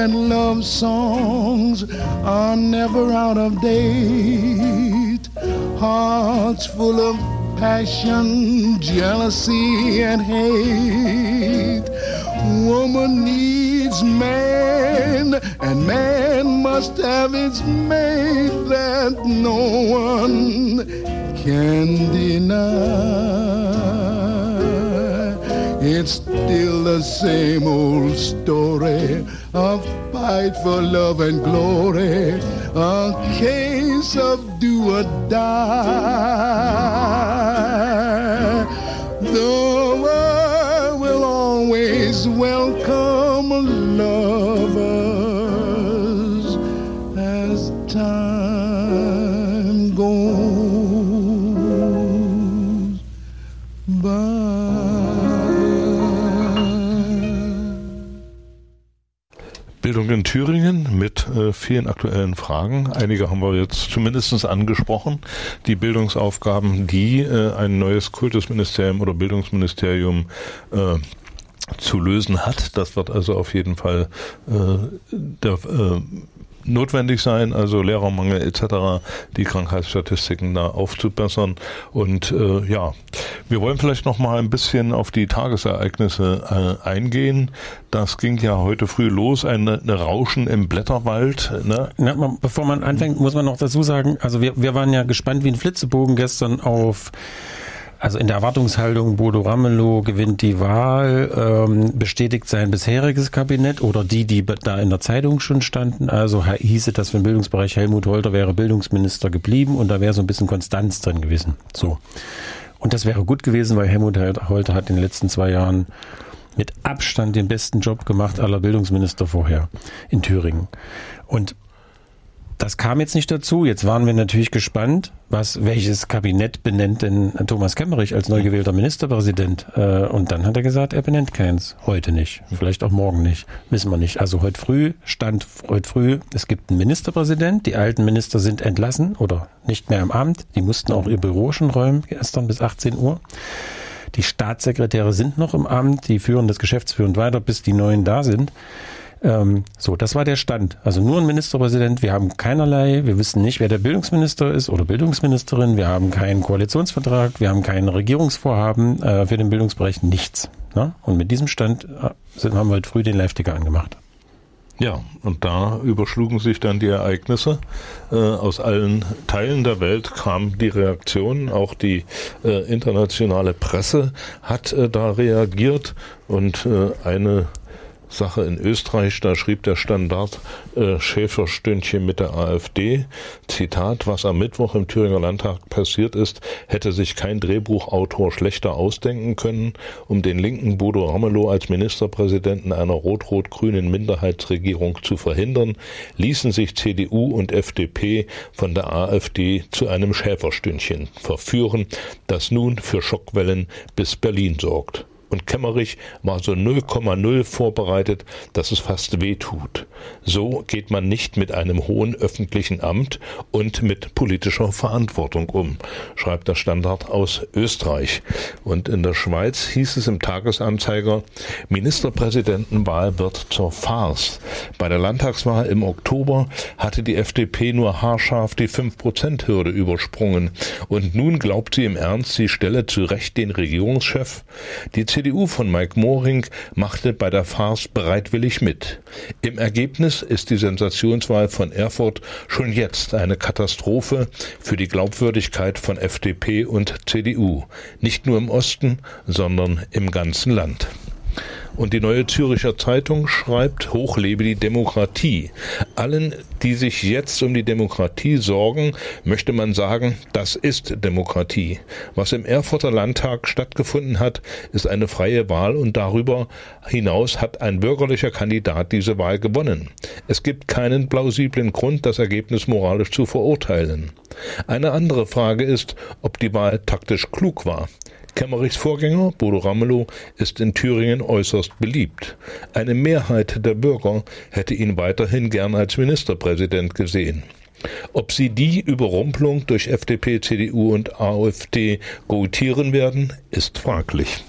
Speaker 6: and love songs are never out of date. Hearts full of passion, jealousy, and hate. Woman needs man, and man must have its mate that no one can deny. It's still the same old story. A fight for love and glory. A case of do or die. The world will always welcome lovers
Speaker 1: Bildung in Thüringen mit äh, vielen aktuellen Fragen. Einige haben wir jetzt zumindest angesprochen. Die Bildungsaufgaben, die äh, ein neues Kultusministerium oder Bildungsministerium äh, zu lösen hat. Das wird also auf jeden Fall äh, der, äh, notwendig sein, also Lehrermangel etc., die Krankheitsstatistiken da aufzubessern. Und äh, ja, wir wollen vielleicht noch mal ein bisschen auf die Tagesereignisse äh, eingehen. Das ging ja heute früh los, ein eine Rauschen im Blätterwald. Ne?
Speaker 2: Na, man, bevor man anfängt, muss man noch dazu sagen, also wir, wir waren ja gespannt wie ein Flitzebogen gestern auf also in der Erwartungshaltung, Bodo Ramelow gewinnt die Wahl, ähm, bestätigt sein bisheriges Kabinett oder die, die da in der Zeitung schon standen. Also hieße das für den Bildungsbereich Helmut Holter wäre Bildungsminister geblieben und da wäre so ein bisschen Konstanz drin gewesen. So. Und das wäre gut gewesen, weil Helmut Holter hat in den letzten zwei Jahren mit Abstand den besten Job gemacht aller Bildungsminister vorher in Thüringen. Und das kam jetzt nicht dazu. Jetzt waren wir natürlich gespannt, was welches Kabinett benennt denn Thomas Kemmerich als neu gewählter Ministerpräsident. Äh, Und dann hat er gesagt, er benennt keins. Heute nicht. Vielleicht auch morgen nicht. Wissen wir nicht. Also heute früh stand heute früh, es gibt einen Ministerpräsident. Die alten Minister sind entlassen oder nicht mehr im Amt. Die mussten auch ihr Büro schon räumen gestern bis 18 Uhr. Die Staatssekretäre sind noch im Amt, die führen das geschäftsführend weiter, bis die neuen da sind. Ähm, so, das war der Stand. Also nur ein Ministerpräsident. Wir haben keinerlei, wir wissen nicht, wer der Bildungsminister ist oder Bildungsministerin. Wir haben keinen Koalitionsvertrag, wir haben kein Regierungsvorhaben äh, für den Bildungsbereich, nichts. Ne? Und mit diesem Stand äh, sind, haben wir heute früh den Live-Ticker angemacht.
Speaker 1: Ja, und da überschlugen sich dann die Ereignisse. Äh, aus allen Teilen der Welt kam die Reaktion. Auch die äh, internationale Presse hat äh, da reagiert. Und äh, eine Sache in Österreich, da schrieb der Standard äh, Schäferstündchen mit der AfD. Zitat, was am Mittwoch im Thüringer Landtag passiert ist, hätte sich kein Drehbuchautor schlechter ausdenken können, um den linken Bodo Ramelow als Ministerpräsidenten einer rot-rot-grünen Minderheitsregierung zu verhindern, ließen sich CDU und FDP von der AfD zu einem Schäferstündchen verführen, das nun für Schockwellen bis Berlin sorgt und Kemmerich war so 0,0 vorbereitet, dass es fast weh tut. So geht man nicht mit einem hohen öffentlichen Amt und mit politischer Verantwortung um, schreibt der Standard aus Österreich. Und in der Schweiz hieß es im Tagesanzeiger, Ministerpräsidentenwahl wird zur Farce. Bei der Landtagswahl im Oktober hatte die FDP nur haarscharf die 5%-Hürde übersprungen. Und nun glaubt sie im Ernst, sie stelle zu Recht den Regierungschef. Die CDU von Mike Moring machte bei der Farce bereitwillig mit. Im Ergebnis ist die Sensationswahl von Erfurt schon jetzt eine Katastrophe für die Glaubwürdigkeit von FDP und CDU, nicht nur im Osten, sondern im ganzen Land. Und die Neue Züricher Zeitung schreibt, hochlebe die Demokratie. Allen, die sich jetzt um die Demokratie sorgen, möchte man sagen, das ist Demokratie. Was im Erfurter Landtag stattgefunden hat, ist eine freie Wahl und darüber hinaus hat ein bürgerlicher Kandidat diese Wahl gewonnen. Es gibt keinen plausiblen Grund, das Ergebnis moralisch zu verurteilen. Eine andere Frage ist, ob die Wahl taktisch klug war. Kemmerichs Vorgänger, Bodo Ramelow, ist in Thüringen äußerst beliebt. Eine Mehrheit der Bürger hätte ihn weiterhin gern als Ministerpräsident gesehen. Ob sie die Überrumpelung durch FDP, CDU und AfD gutieren werden, ist fraglich.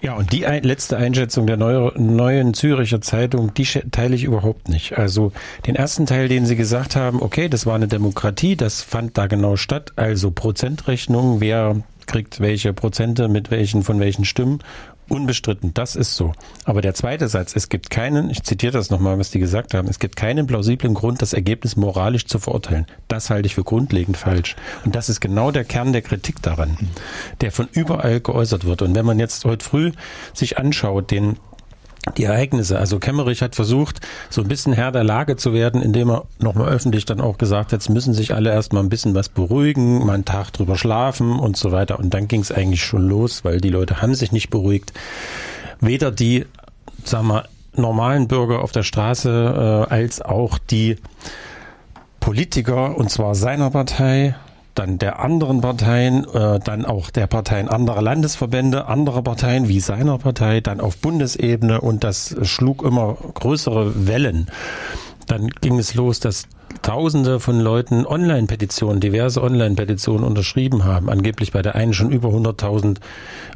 Speaker 2: Ja, und die ein, letzte Einschätzung der neu, neuen Züricher Zeitung, die teile ich überhaupt nicht. Also den ersten Teil, den Sie gesagt haben, okay, das war eine Demokratie, das fand da genau statt, also Prozentrechnung, wer kriegt welche Prozente mit welchen von welchen Stimmen. Unbestritten, das ist so. Aber der zweite Satz, es gibt keinen, ich zitiere das nochmal, was die gesagt haben, es gibt keinen plausiblen Grund, das Ergebnis moralisch zu verurteilen. Das halte ich für grundlegend falsch. Und das ist genau der Kern der Kritik daran, der von überall geäußert wird. Und wenn man jetzt heute früh sich anschaut, den die Ereignisse. Also Kemmerich hat versucht, so ein bisschen Herr der Lage zu werden, indem er nochmal öffentlich dann auch gesagt hat, jetzt müssen sich alle erstmal ein bisschen was beruhigen, mal einen Tag drüber schlafen und so weiter. Und dann ging es eigentlich schon los, weil die Leute haben sich nicht beruhigt. Weder die, sagen wir, normalen Bürger auf der Straße äh, als auch die Politiker, und zwar seiner Partei, dann der anderen Parteien, äh, dann auch der Parteien anderer Landesverbände, anderer Parteien wie seiner Partei, dann auf Bundesebene und das schlug immer größere Wellen. Dann ging es los, dass Tausende von Leuten Online-Petitionen, diverse Online-Petitionen unterschrieben haben, angeblich bei der einen schon über 100.000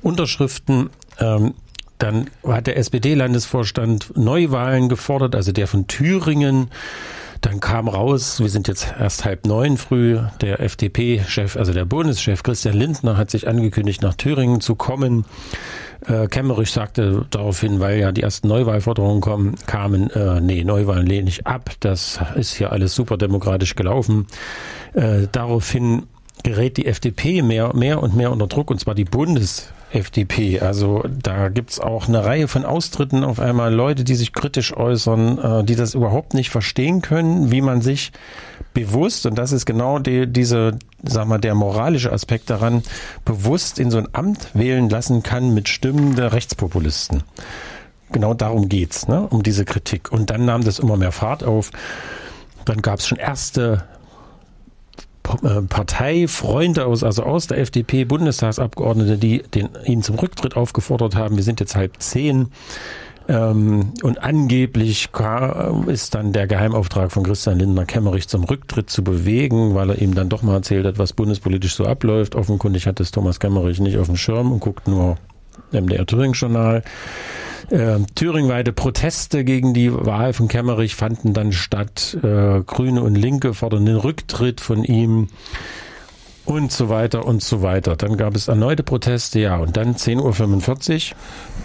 Speaker 2: Unterschriften. Ähm, dann hat der SPD-Landesvorstand Neuwahlen gefordert, also der von Thüringen. Dann kam raus, wir sind jetzt erst halb neun früh, der FDP-Chef, also der Bundeschef Christian Lindner hat sich angekündigt, nach Thüringen zu kommen. Äh, Kemmerich sagte daraufhin, weil ja die ersten Neuwahlforderungen kommen, kamen, äh, nee, Neuwahlen lehne ich ab, das ist hier alles super demokratisch gelaufen. Äh, daraufhin gerät die FDP mehr, mehr und mehr unter Druck, und zwar die Bundes-FDP. Also da gibt's auch eine Reihe von Austritten auf einmal, Leute, die sich kritisch äußern, äh, die das überhaupt nicht verstehen können, wie man sich bewusst, und das ist genau die, diese, sag mal, der moralische Aspekt daran, bewusst in so ein Amt wählen lassen kann mit Stimmen der Rechtspopulisten. Genau darum geht's, ne? um diese Kritik. Und dann nahm das immer mehr Fahrt auf. Dann gab's schon erste Parteifreunde aus, also aus der FDP, Bundestagsabgeordnete, die den, ihn zum Rücktritt aufgefordert haben. Wir sind jetzt halb zehn. Ähm, und angeblich ist dann der Geheimauftrag von Christian Lindner Kemmerich zum Rücktritt zu bewegen, weil er ihm dann doch mal erzählt hat, was bundespolitisch so abläuft. Offenkundig hat es Thomas Kemmerich nicht auf dem Schirm und guckt nur MDR Thüringen Journal. Äh, thüringweite Proteste gegen die Wahl von Kemmerich fanden dann statt. Äh, Grüne und Linke fordern den Rücktritt von ihm. Und so weiter und so weiter. Dann gab es erneute Proteste, ja, und dann 10.45 Uhr.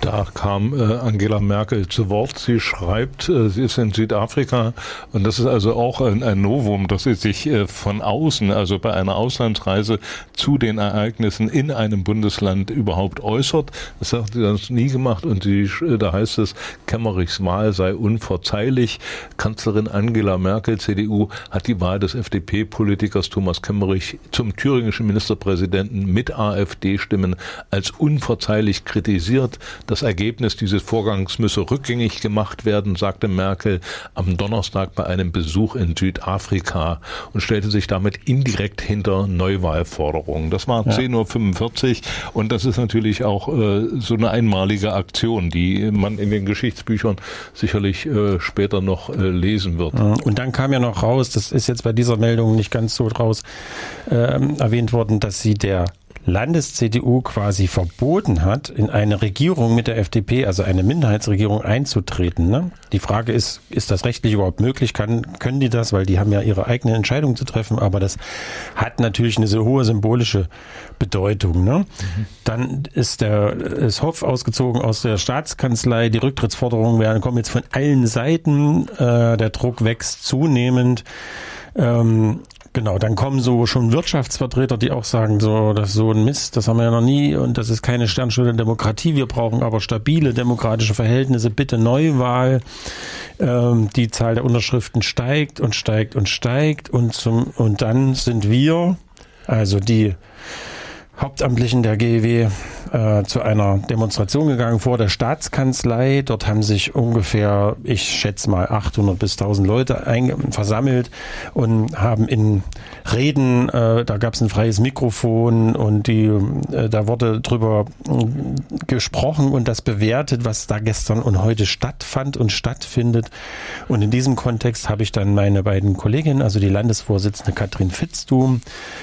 Speaker 1: Da kam äh, Angela Merkel zu Wort. Sie schreibt, äh, sie ist in Südafrika und das ist also auch ein, ein Novum, dass sie sich äh, von außen, also bei einer Auslandsreise zu den Ereignissen in einem Bundesland überhaupt äußert. Das hat sie sonst nie gemacht und sie, sch- da heißt es, Kemmerichs Wahl sei unverzeihlich. Kanzlerin Angela Merkel, CDU, hat die Wahl des FDP-Politikers Thomas Kemmerich zum thüringischen Ministerpräsidenten mit AfD-Stimmen als unverzeihlich kritisiert. Das Ergebnis dieses Vorgangs müsse rückgängig gemacht werden, sagte Merkel am Donnerstag bei einem Besuch in Südafrika und stellte sich damit indirekt hinter Neuwahlforderungen. Das war 10.45 Uhr und das ist natürlich auch äh, so eine einmalige Aktion, die man in den Geschichtsbüchern sicherlich äh, später noch äh, lesen wird.
Speaker 2: Und dann kam ja noch raus, das ist jetzt bei dieser Meldung nicht ganz so draus ähm, erwähnt worden, dass sie der Landes-CDU quasi verboten hat, in eine Regierung mit der FDP, also eine Minderheitsregierung, einzutreten. Ne? Die Frage ist, ist das rechtlich überhaupt möglich? Kann, können die das? Weil die haben ja ihre eigenen Entscheidungen zu treffen, aber das hat natürlich eine so hohe symbolische Bedeutung. Ne? Dann ist der ist Hoff ausgezogen aus der Staatskanzlei. Die Rücktrittsforderungen werden kommen jetzt von allen Seiten. Äh, der Druck wächst zunehmend. Ähm, Genau, dann kommen so schon Wirtschaftsvertreter, die auch sagen, so, das ist so ein Mist, das haben wir ja noch nie und das ist keine Sternstunde Demokratie. Wir brauchen aber stabile demokratische Verhältnisse. Bitte Neuwahl. Ähm, die Zahl der Unterschriften steigt und steigt und steigt und zum und dann sind wir, also die Hauptamtlichen der GEW äh, zu einer Demonstration gegangen vor der Staatskanzlei. Dort haben sich ungefähr, ich schätze mal, 800 bis 1000 Leute versammelt und haben in Reden, äh, da gab es ein freies Mikrofon und die, äh, da wurde drüber äh, gesprochen und das bewertet, was da gestern und heute stattfand und stattfindet. Und in diesem Kontext habe ich dann meine beiden Kolleginnen, also die Landesvorsitzende Katrin Fitztum,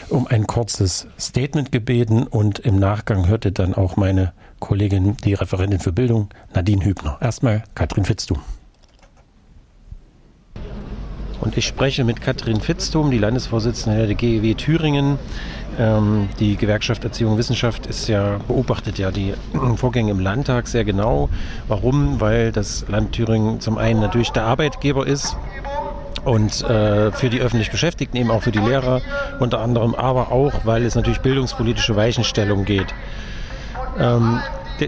Speaker 2: um ein kurzes Statement gebeten und im Nachgang hörte dann auch meine Kollegin, die Referentin für Bildung, Nadine Hübner. Erstmal Katrin Fitztum. Und ich spreche mit Katrin Fitztum, die Landesvorsitzende der GEW Thüringen. Ähm, die Gewerkschaft Erziehung und Wissenschaft ist ja, beobachtet ja die Vorgänge im Landtag sehr genau. Warum? Weil das Land Thüringen zum einen natürlich der Arbeitgeber ist und äh, für die öffentlich Beschäftigten, eben auch für die Lehrer unter anderem, aber auch, weil es natürlich bildungspolitische Weichenstellung geht. Ähm,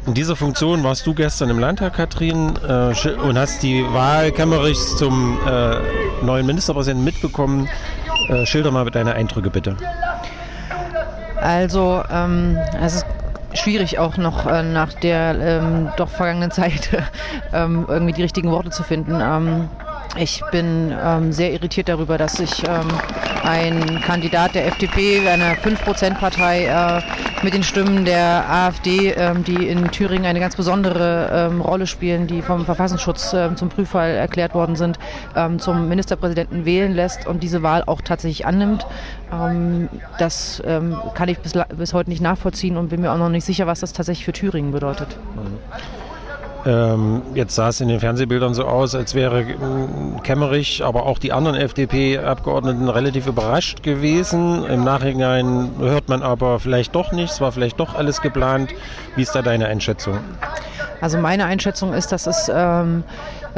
Speaker 2: in dieser Funktion warst du gestern im Landtag, Katrin, äh, und hast die Wahl Kemmerichs zum äh, neuen Ministerpräsidenten mitbekommen. Äh, schilder mal deine Eindrücke bitte.
Speaker 7: Also, ähm, es ist schwierig auch noch äh, nach der ähm, doch vergangenen Zeit ähm, irgendwie die richtigen Worte zu finden. Ich bin ähm, sehr irritiert darüber, dass sich ähm, ein Kandidat der FDP, einer 5%-Partei, äh, mit den Stimmen der AfD, ähm, die in Thüringen eine ganz besondere ähm, Rolle spielen, die vom Verfassungsschutz ähm, zum Prüffall erklärt worden sind, ähm, zum Ministerpräsidenten wählen lässt und diese Wahl auch tatsächlich annimmt. Das kann ich bis, bis heute nicht nachvollziehen und bin mir auch noch nicht sicher, was das tatsächlich für Thüringen bedeutet.
Speaker 2: Ähm, jetzt sah es in den Fernsehbildern so aus, als wäre ähm, Kemmerich, aber auch die anderen FDP-Abgeordneten relativ überrascht gewesen. Im Nachhinein hört man aber vielleicht doch nicht, es war vielleicht doch alles geplant. Wie ist da deine Einschätzung?
Speaker 7: Also meine Einschätzung ist, dass es ähm,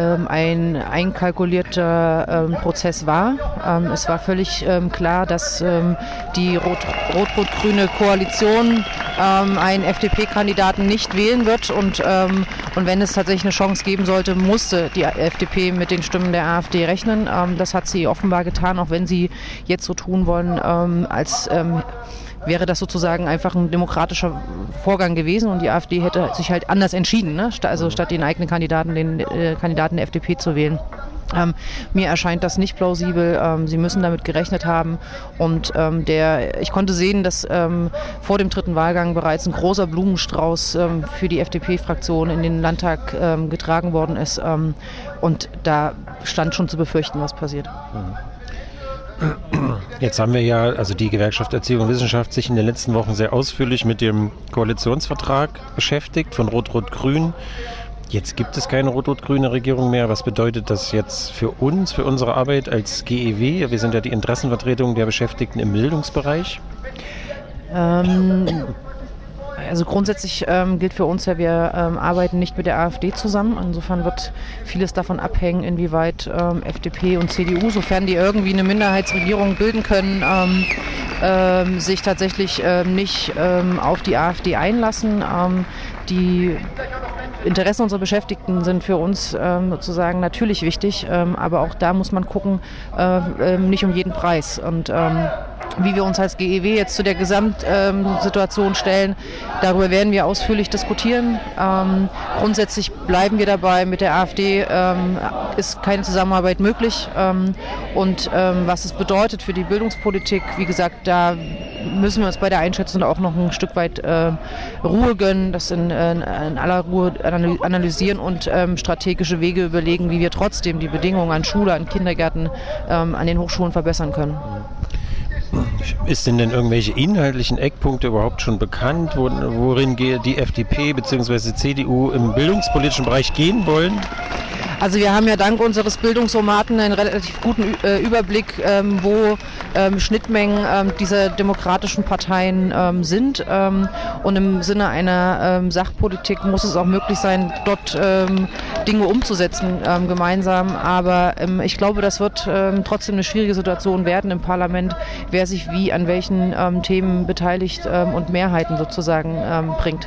Speaker 7: ähm, ein einkalkulierter ähm, Prozess war. Ähm, es war völlig ähm, klar, dass ähm, die Rot- rot-rot-grüne Koalition ähm, einen FDP-Kandidaten nicht wählen wird und, und wenn es tatsächlich eine Chance geben sollte, musste die FDP mit den Stimmen der AfD rechnen. Das hat sie offenbar getan, auch wenn sie jetzt so tun wollen, als wäre das sozusagen einfach ein demokratischer Vorgang gewesen und die AfD hätte sich halt anders entschieden, ne? Also statt den eigenen Kandidaten, den äh, Kandidaten der FDP zu wählen. Ähm, mir erscheint das nicht plausibel. Ähm, sie müssen damit gerechnet haben. Und ähm, der, ich konnte sehen, dass ähm, vor dem dritten Wahlgang bereits ein großer Blumenstrauß ähm, für die FDP-Fraktion in den Landtag ähm, getragen worden ist. Und da stand schon zu befürchten, was passiert.
Speaker 2: Jetzt haben wir ja, also die Gewerkschaft Erziehung und Wissenschaft, sich in den letzten Wochen sehr ausführlich mit dem Koalitionsvertrag beschäftigt von Rot-Rot-Grün. Jetzt gibt es keine rot-rot-grüne Regierung mehr. Was bedeutet das jetzt für uns, für unsere Arbeit als GEW? Wir sind ja die Interessenvertretung der Beschäftigten im Bildungsbereich.
Speaker 7: Ähm, also grundsätzlich ähm, gilt für uns ja, wir ähm, arbeiten nicht mit der AfD zusammen. Insofern wird vieles davon abhängen, inwieweit ähm, FDP und CDU, sofern die irgendwie eine Minderheitsregierung bilden können, ähm, ähm, sich tatsächlich ähm, nicht auf die AfD einlassen. Die Interessen unserer Beschäftigten sind für uns sozusagen natürlich wichtig, aber auch da muss man gucken, äh, nicht um jeden Preis. Und wie wir uns als GEW jetzt zu der Gesamtsituation stellen, darüber werden wir ausführlich diskutieren. Ähm, grundsätzlich bleiben wir dabei, mit der AfD ähm, ist keine Zusammenarbeit möglich. Ähm, und was es bedeutet für die Bildungspolitik, wie gesagt, da müssen wir uns bei der Einschätzung auch noch ein Stück weit äh, Ruhe gönnen, das in, äh, aller Ruhe analy- analysieren und strategische Wege überlegen, wie wir trotzdem die Bedingungen an Schule, an Kindergärten, an den Hochschulen verbessern können.
Speaker 2: Ist denn denn irgendwelche inhaltlichen Eckpunkte überhaupt schon bekannt, wo, worin die FDP bzw. CDU im bildungspolitischen Bereich gehen wollen?
Speaker 7: Also wir haben ja dank unseres Bildungsformaten einen relativ guten äh, Überblick, ähm, wo ähm, Schnittmengen ähm, dieser demokratischen Parteien sind. Und im Sinne einer Sachpolitik muss es auch möglich sein, dort Dinge umzusetzen gemeinsam. Aber ich glaube, das wird trotzdem eine schwierige Situation werden im Parlament, wer sich wie an welchen Themen beteiligt und Mehrheiten sozusagen bringt.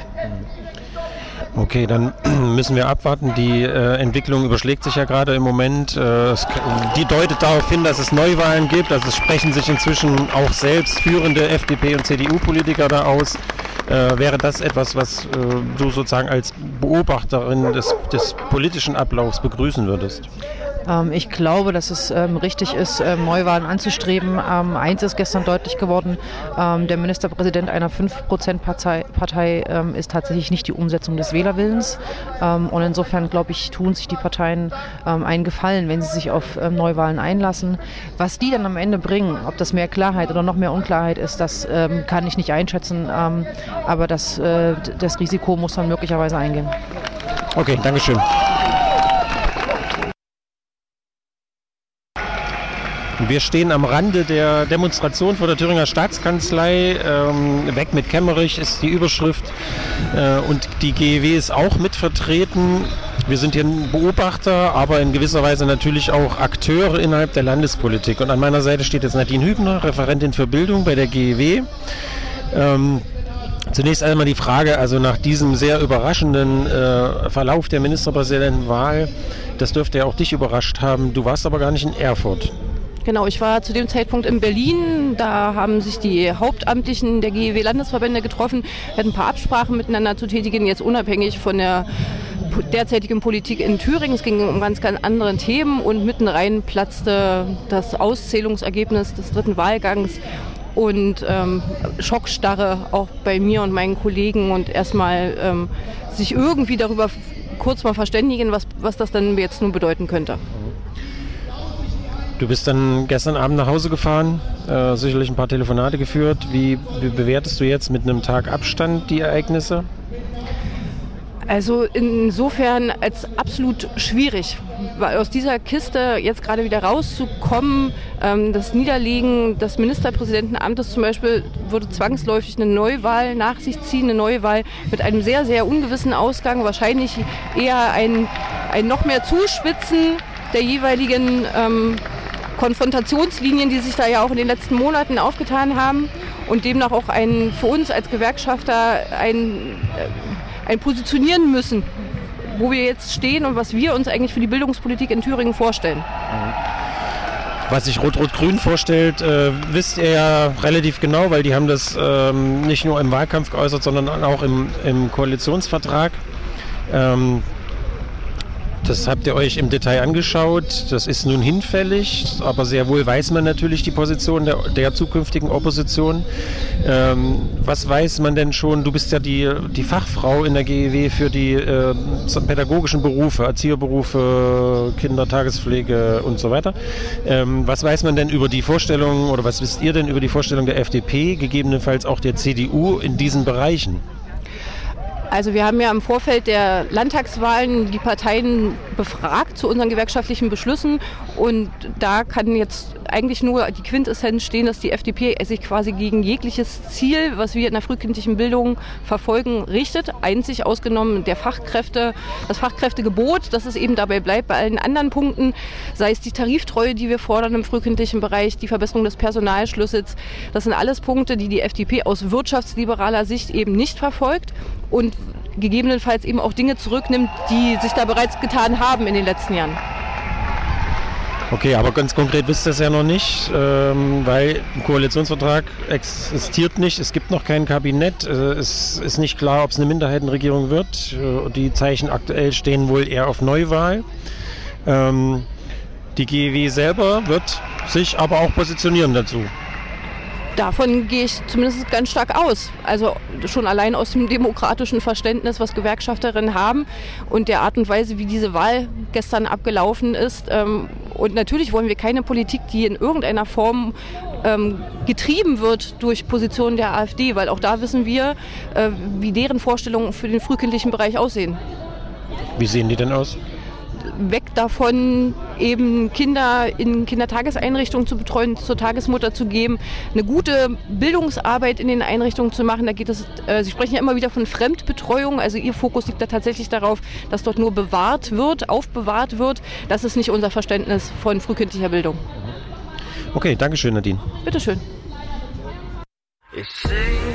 Speaker 2: Okay, dann müssen wir abwarten. Die äh, Entwicklung überschlägt sich ja gerade im Moment. Äh, es, die deutet darauf hin, dass es Neuwahlen gibt. Also es sprechen sich inzwischen auch selbst führende FDP- und CDU-Politiker da aus. Äh, wäre das etwas, was äh, du sozusagen als Beobachterin des, des politischen Ablaufs begrüßen würdest?
Speaker 7: Ähm, ich glaube, dass es ähm, richtig ist, Neuwahlen anzustreben. Ähm, eins ist gestern deutlich geworden, der Ministerpräsident einer 5%-Partei Partei, ist tatsächlich nicht die Umsetzung des Wählerwillens. Und insofern, glaube ich, tun sich die Parteien einen Gefallen, wenn sie sich auf Neuwahlen einlassen. Was die dann am Ende bringen, ob das mehr Klarheit oder noch mehr Unklarheit ist, das kann ich nicht einschätzen. Aber das, äh, das Risiko muss man möglicherweise eingehen.
Speaker 2: Okay, Dankeschön. Wir stehen am Rande der Demonstration vor der Thüringer Staatskanzlei. Ähm, weg mit Kemmerich ist die Überschrift. Äh, und die GEW ist auch mit vertreten. Wir sind hier Beobachter, aber in gewisser Weise natürlich auch Akteure innerhalb der Landespolitik. Und an meiner Seite steht jetzt Nadine Hübner, Referentin für Bildung bei der GEW. Ähm, Zunächst einmal die Frage, also nach diesem sehr überraschenden äh, Verlauf der Ministerpräsidentenwahl, das dürfte ja auch dich überrascht haben. Du warst aber gar nicht in Erfurt.
Speaker 8: Genau, ich war zu dem Zeitpunkt in Berlin. Da haben sich die Hauptamtlichen der GEW-Landesverbände getroffen, hatten ein paar Absprachen miteinander zu tätigen, jetzt unabhängig von der derzeitigen Politik in Thüringen. Es ging um ganz, ganz andere Themen und mitten rein platzte das Auszählungsergebnis des dritten Wahlgangs und ähm, Schockstarre auch bei mir und meinen Kollegen und erstmal ähm, sich irgendwie darüber kurz mal verständigen, was, was das dann jetzt nun bedeuten könnte.
Speaker 2: Du bist dann gestern Abend nach Hause gefahren, äh, sicherlich ein paar Telefonate geführt. Wie, bewertest du jetzt mit einem Tag Abstand die Ereignisse?
Speaker 8: Also insofern als absolut schwierig, aus dieser Kiste jetzt gerade wieder rauszukommen, ähm, das Niederlegen des Ministerpräsidentenamtes zum Beispiel würde zwangsläufig eine Neuwahl nach sich ziehen, eine Neuwahl mit einem sehr, sehr ungewissen Ausgang, wahrscheinlich eher ein, ein noch mehr Zuspitzen der jeweiligen ähm, Konfrontationslinien, die sich da ja auch in den letzten Monaten aufgetan haben und demnach auch ein, für uns als Gewerkschafter ein, äh, ein Positionieren müssen, wo wir jetzt stehen und was wir uns eigentlich für die Bildungspolitik in Thüringen vorstellen.
Speaker 2: Was sich Rot-Rot-Grün vorstellt, äh, wisst ihr ja relativ genau, weil die haben das ähm, nicht nur im Wahlkampf geäußert, sondern auch im, im Koalitionsvertrag. Ähm, das habt ihr euch im Detail angeschaut. Das ist nun hinfällig, aber sehr wohl weiß man natürlich die Position der, der zukünftigen Opposition. Ähm, was weiß man denn schon? Du bist ja die, die Fachfrau in der GEW für die äh, pädagogischen Berufe, Erzieherberufe, Kindertagespflege und so weiter. Ähm, was weiß man denn über die Vorstellung oder was wisst ihr denn über die Vorstellung der FDP, gegebenenfalls auch der CDU in diesen Bereichen?
Speaker 8: Also wir haben ja im Vorfeld der Landtagswahlen die Parteien befragt zu unseren gewerkschaftlichen Beschlüssen und da kann jetzt eigentlich nur die Quintessenz stehen, dass die FDP sich quasi gegen jegliches Ziel, was wir in der frühkindlichen Bildung verfolgen, richtet. Einzig ausgenommen der Fachkräfte, das Fachkräftegebot, dass es eben dabei bleibt bei allen anderen Punkten, sei es die Tariftreue, die wir fordern im frühkindlichen Bereich, die Verbesserung des Personalschlüssels. Das sind alles Punkte, die die FDP aus wirtschaftsliberaler Sicht eben nicht verfolgt und gegebenenfalls eben auch Dinge zurücknimmt, die sich da bereits getan haben in den letzten Jahren.
Speaker 2: Okay, aber ganz konkret wisst ihr es ja noch nicht, ähm, weil ein Koalitionsvertrag existiert nicht, es gibt noch kein Kabinett, äh, es ist nicht klar, ob es eine Minderheitenregierung wird. Äh, die Zeichen aktuell stehen wohl eher auf Neuwahl. Ähm, die GEW selber wird sich aber auch positionieren dazu.
Speaker 8: Davon gehe ich zumindest ganz stark aus. Also schon allein aus dem demokratischen Verständnis, was Gewerkschafterinnen haben und der Art und Weise, wie diese Wahl gestern abgelaufen ist. Ähm, Und natürlich wollen wir keine Politik, die in irgendeiner Form ähm, getrieben wird durch Positionen der AfD, weil auch da wissen wir, äh, wie deren Vorstellungen für den frühkindlichen Bereich aussehen.
Speaker 2: Wie sehen die denn aus?
Speaker 8: Weg davon, eben Kinder in Kindertageseinrichtungen zu betreuen, zur Tagesmutter zu geben, eine gute Bildungsarbeit in den Einrichtungen zu machen. Da geht es, äh, Sie sprechen ja immer wieder von Fremdbetreuung, also Ihr Fokus liegt da tatsächlich darauf, dass dort nur bewahrt wird, aufbewahrt wird. Das ist nicht unser Verständnis von frühkindlicher Bildung.
Speaker 2: Okay, Dankeschön, Nadine.
Speaker 8: Bitteschön.
Speaker 5: It seems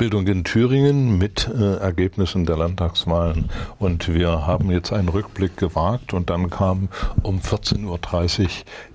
Speaker 1: Bildung in Thüringen mit äh, Ergebnissen der Landtagswahlen. Und wir haben jetzt einen Rückblick gewagt und dann kam um 14.30 Uhr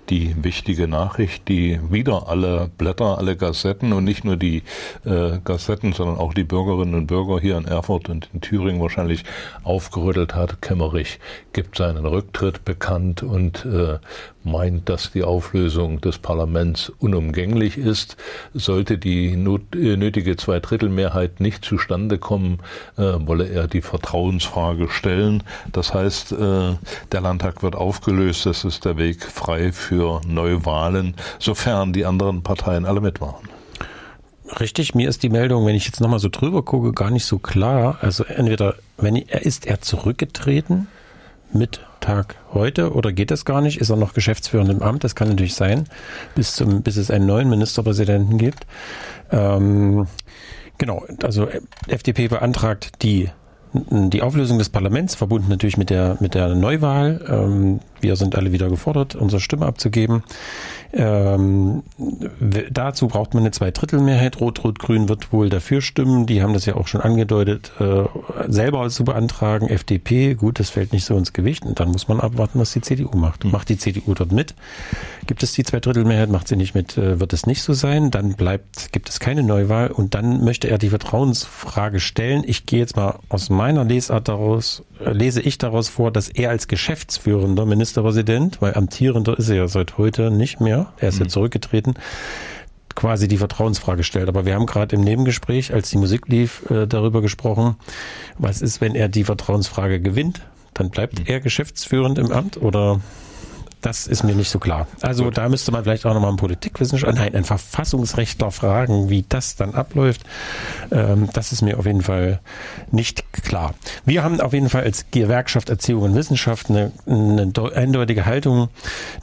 Speaker 1: die wichtige Nachricht, die wieder alle Blätter, alle Gazetten und nicht nur die äh, Gazetten, sondern auch die Bürgerinnen und Bürger hier in Erfurt und in Thüringen wahrscheinlich aufgerüttelt hat. Kemmerich gibt seinen Rücktritt bekannt und äh, meint, dass die Auflösung des Parlaments unumgänglich ist. Sollte die not, äh, nötige Zweidrittelmehrheit nicht zustande kommen, äh, wolle er die Vertrauensfrage stellen. Das heißt, äh, der Landtag wird aufgelöst. Es ist der Weg frei für Neuwahlen, sofern die anderen Parteien alle mitmachen.
Speaker 2: Richtig, mir ist die Meldung, wenn ich jetzt nochmal so drüber gucke, gar nicht so klar. Also entweder, wenn er ist er zurückgetreten mit Tag heute oder geht das gar nicht? Ist er noch geschäftsführend im Amt? Das kann natürlich sein, bis zum, bis es einen neuen Ministerpräsidenten gibt. Ähm, genau, also FDP beantragt die die Auflösung des Parlaments, verbunden natürlich mit der, mit der Neuwahl. Ähm, Wir sind alle wieder gefordert, unsere Stimme abzugeben. Ähm, dazu braucht man eine Zweidrittelmehrheit. Rot-Rot-Grün wird wohl dafür stimmen. Die haben das ja auch schon angedeutet, äh, selber zu beantragen. FDP, gut, das fällt nicht so ins Gewicht. Und dann muss man abwarten, was die CDU macht. Macht die CDU dort mit? Gibt es die Zweidrittelmehrheit? Macht sie nicht mit? Äh, wird es nicht so sein? Dann bleibt, gibt es keine Neuwahl. Und dann möchte er die Vertrauensfrage stellen. Ich gehe jetzt mal aus meiner Lesart daraus, lese ich daraus vor, dass er als geschäftsführender Ministerpräsident, weil amtierender ist er ja seit heute nicht mehr, er ist ja zurückgetreten, quasi die Vertrauensfrage stellt. Aber wir haben gerade im Nebengespräch, als die Musik lief, äh, darüber gesprochen, was ist, wenn er die Vertrauensfrage gewinnt? Dann bleibt er geschäftsführend im Amt oder das ist mir nicht so klar. Also da müsste man vielleicht auch nochmal einen Politikwissenschaftler, nein, einen Verfassungsrechtler fragen, wie das dann abläuft. Ähm, das ist mir auf jeden Fall nicht klar. Wir haben auf jeden Fall als Gewerkschaft Erziehung und Wissenschaft eine, eine deu- eindeutige Haltung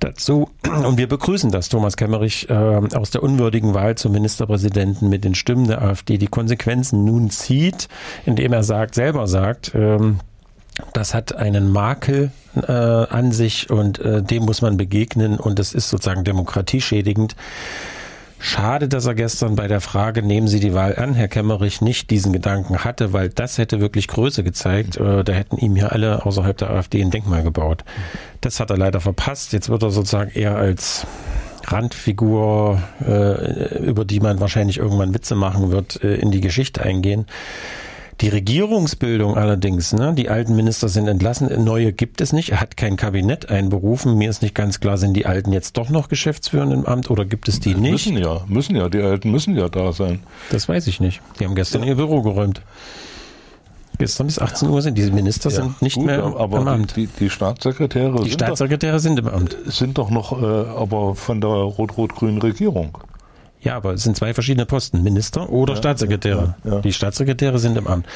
Speaker 2: dazu und wir begrüßen das, Thomas Kemmerich äh, aus der unwürdigen Wahl zum Ministerpräsidenten mit den Stimmen der AfD die Konsequenzen nun zieht, indem er sagt, selber sagt, ähm, das hat einen Makel äh, an sich und äh, dem muss man begegnen und das ist sozusagen demokratieschädigend. Schade, dass er gestern bei der Frage, nehmen Sie die Wahl an, Herr Kemmerich, nicht diesen Gedanken hatte, weil das hätte wirklich Größe gezeigt. Äh, da hätten ihm hier alle außerhalb der AfD ein Denkmal gebaut. Das hat er leider verpasst. Jetzt wird er sozusagen eher als Randfigur, äh, über die man wahrscheinlich irgendwann Witze machen wird, äh, in die Geschichte eingehen. Die Regierungsbildung allerdings, ne, die alten Minister sind entlassen, neue gibt es nicht. Er hat kein Kabinett einberufen. Mir ist nicht ganz klar, sind die Alten jetzt doch noch geschäftsführend im Amt oder gibt es die nicht?
Speaker 1: Müssen ja, müssen ja, die Alten müssen ja da sein.
Speaker 2: Das weiß ich nicht. Die haben gestern ihr Büro geräumt. Gestern bis 18 Uhr sind diese Minister sind nicht
Speaker 1: gut,
Speaker 2: mehr im
Speaker 1: aber
Speaker 2: Amt.
Speaker 1: Die, die Staatssekretäre
Speaker 2: Die
Speaker 1: sind,
Speaker 2: Staatssekretäre sind im Amt.
Speaker 1: doch, sind doch noch äh, aber von der rot-rot-grünen Regierung.
Speaker 2: Ja, aber es sind zwei verschiedene Posten, Minister oder Staatssekretäre.
Speaker 1: ja, ja.
Speaker 2: Die Staatssekretäre sind im Amt.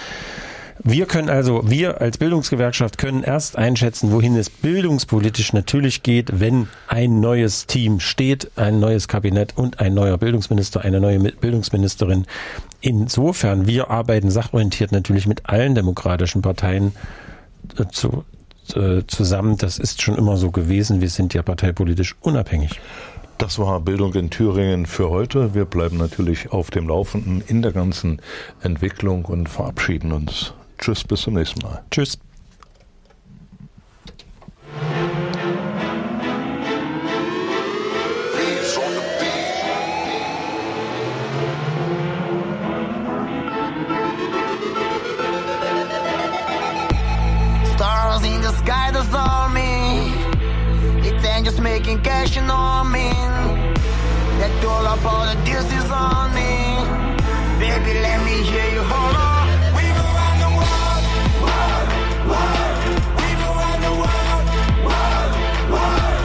Speaker 2: Wir können also, wir als Bildungsgewerkschaft können erst einschätzen, wohin es bildungspolitisch natürlich geht, wenn ein neues Team steht, ein neues Kabinett und ein neuer Bildungsminister, eine neue Mi- Bildungsministerin. Insofern, wir arbeiten sachorientiert natürlich mit allen demokratischen Parteien äh, zu, äh, zusammen. Das ist schon immer so gewesen. Wir sind ja parteipolitisch unabhängig.
Speaker 1: Das war Bildung in Thüringen für heute. Wir bleiben natürlich auf dem Laufenden in der ganzen Entwicklung und verabschieden uns. Tschüss, bis zum nächsten Mal.
Speaker 2: Tschüss.
Speaker 9: cash, you know? That the deals is on me. Baby, let me hear you, hold. We've the world, world, world. We've the world, world, world.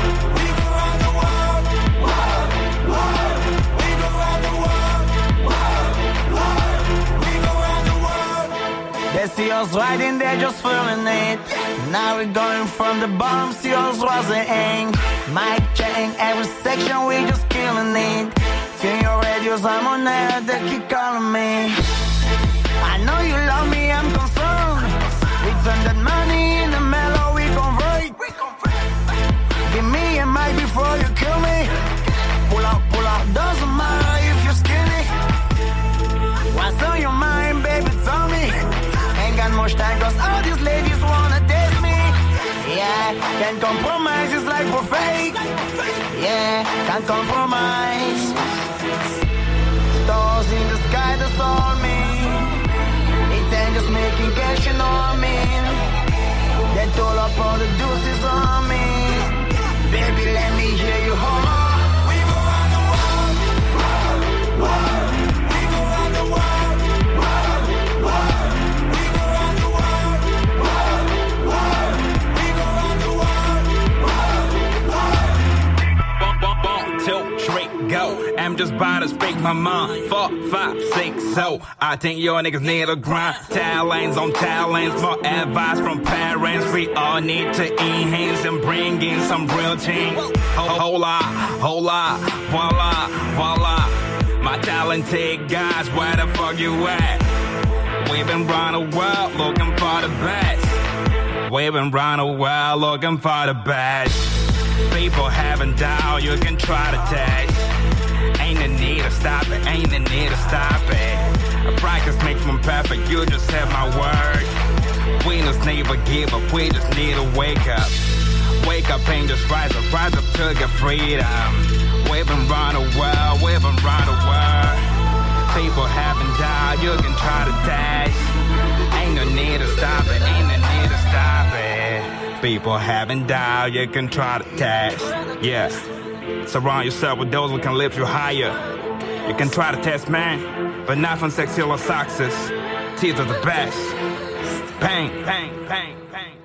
Speaker 9: They see us riding there just feeling it. Now we're going from the bottom, see us rising. Mic checking every section, we just killing it. Turn your radios, I'm on air, they keep calling me. I know you love me, I'm concerned. We turn that money in the mellow, we convert. Give me a mic before you kill me. Pull out, pull out, doesn't matter if you're skinny. What's on your mind, baby? Tell me. Ain't got much time, cause all Yeah, can't compromise, it's like we're fake. Yeah, can't compromise. Stars in the sky, that's all me. It ain't just making cash, you know I mean?
Speaker 10: So I think your niggas need a grind. Talents on talents, more advice from parents. We all need to enhance and bring in some real. Ho- Hola, hola, voila, voila. My talented guys, where the fuck you at? We've been the world looking for the best. We've been the world looking for the best. People haven't died, you can try to test. Stop it, ain't the need to stop it. Practice makes one perfect, you just have my word. We just never give up, we just need to wake up. Wake up and just rise up, rise up to get freedom. We've been the world, we've been the world. People haven't died, you can try to dash. Ain't no need to stop it, ain't no need to stop it. People haven't died, you can try to test. Yes. Surround yourself with those who can lift you higher. You can try to test man, but not from sexual success. Teeth are the best. Bang, bang, bang, bang.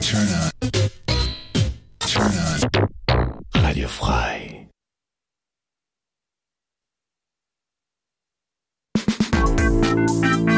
Speaker 10: Turn on. Turn on. Radio Frei. Música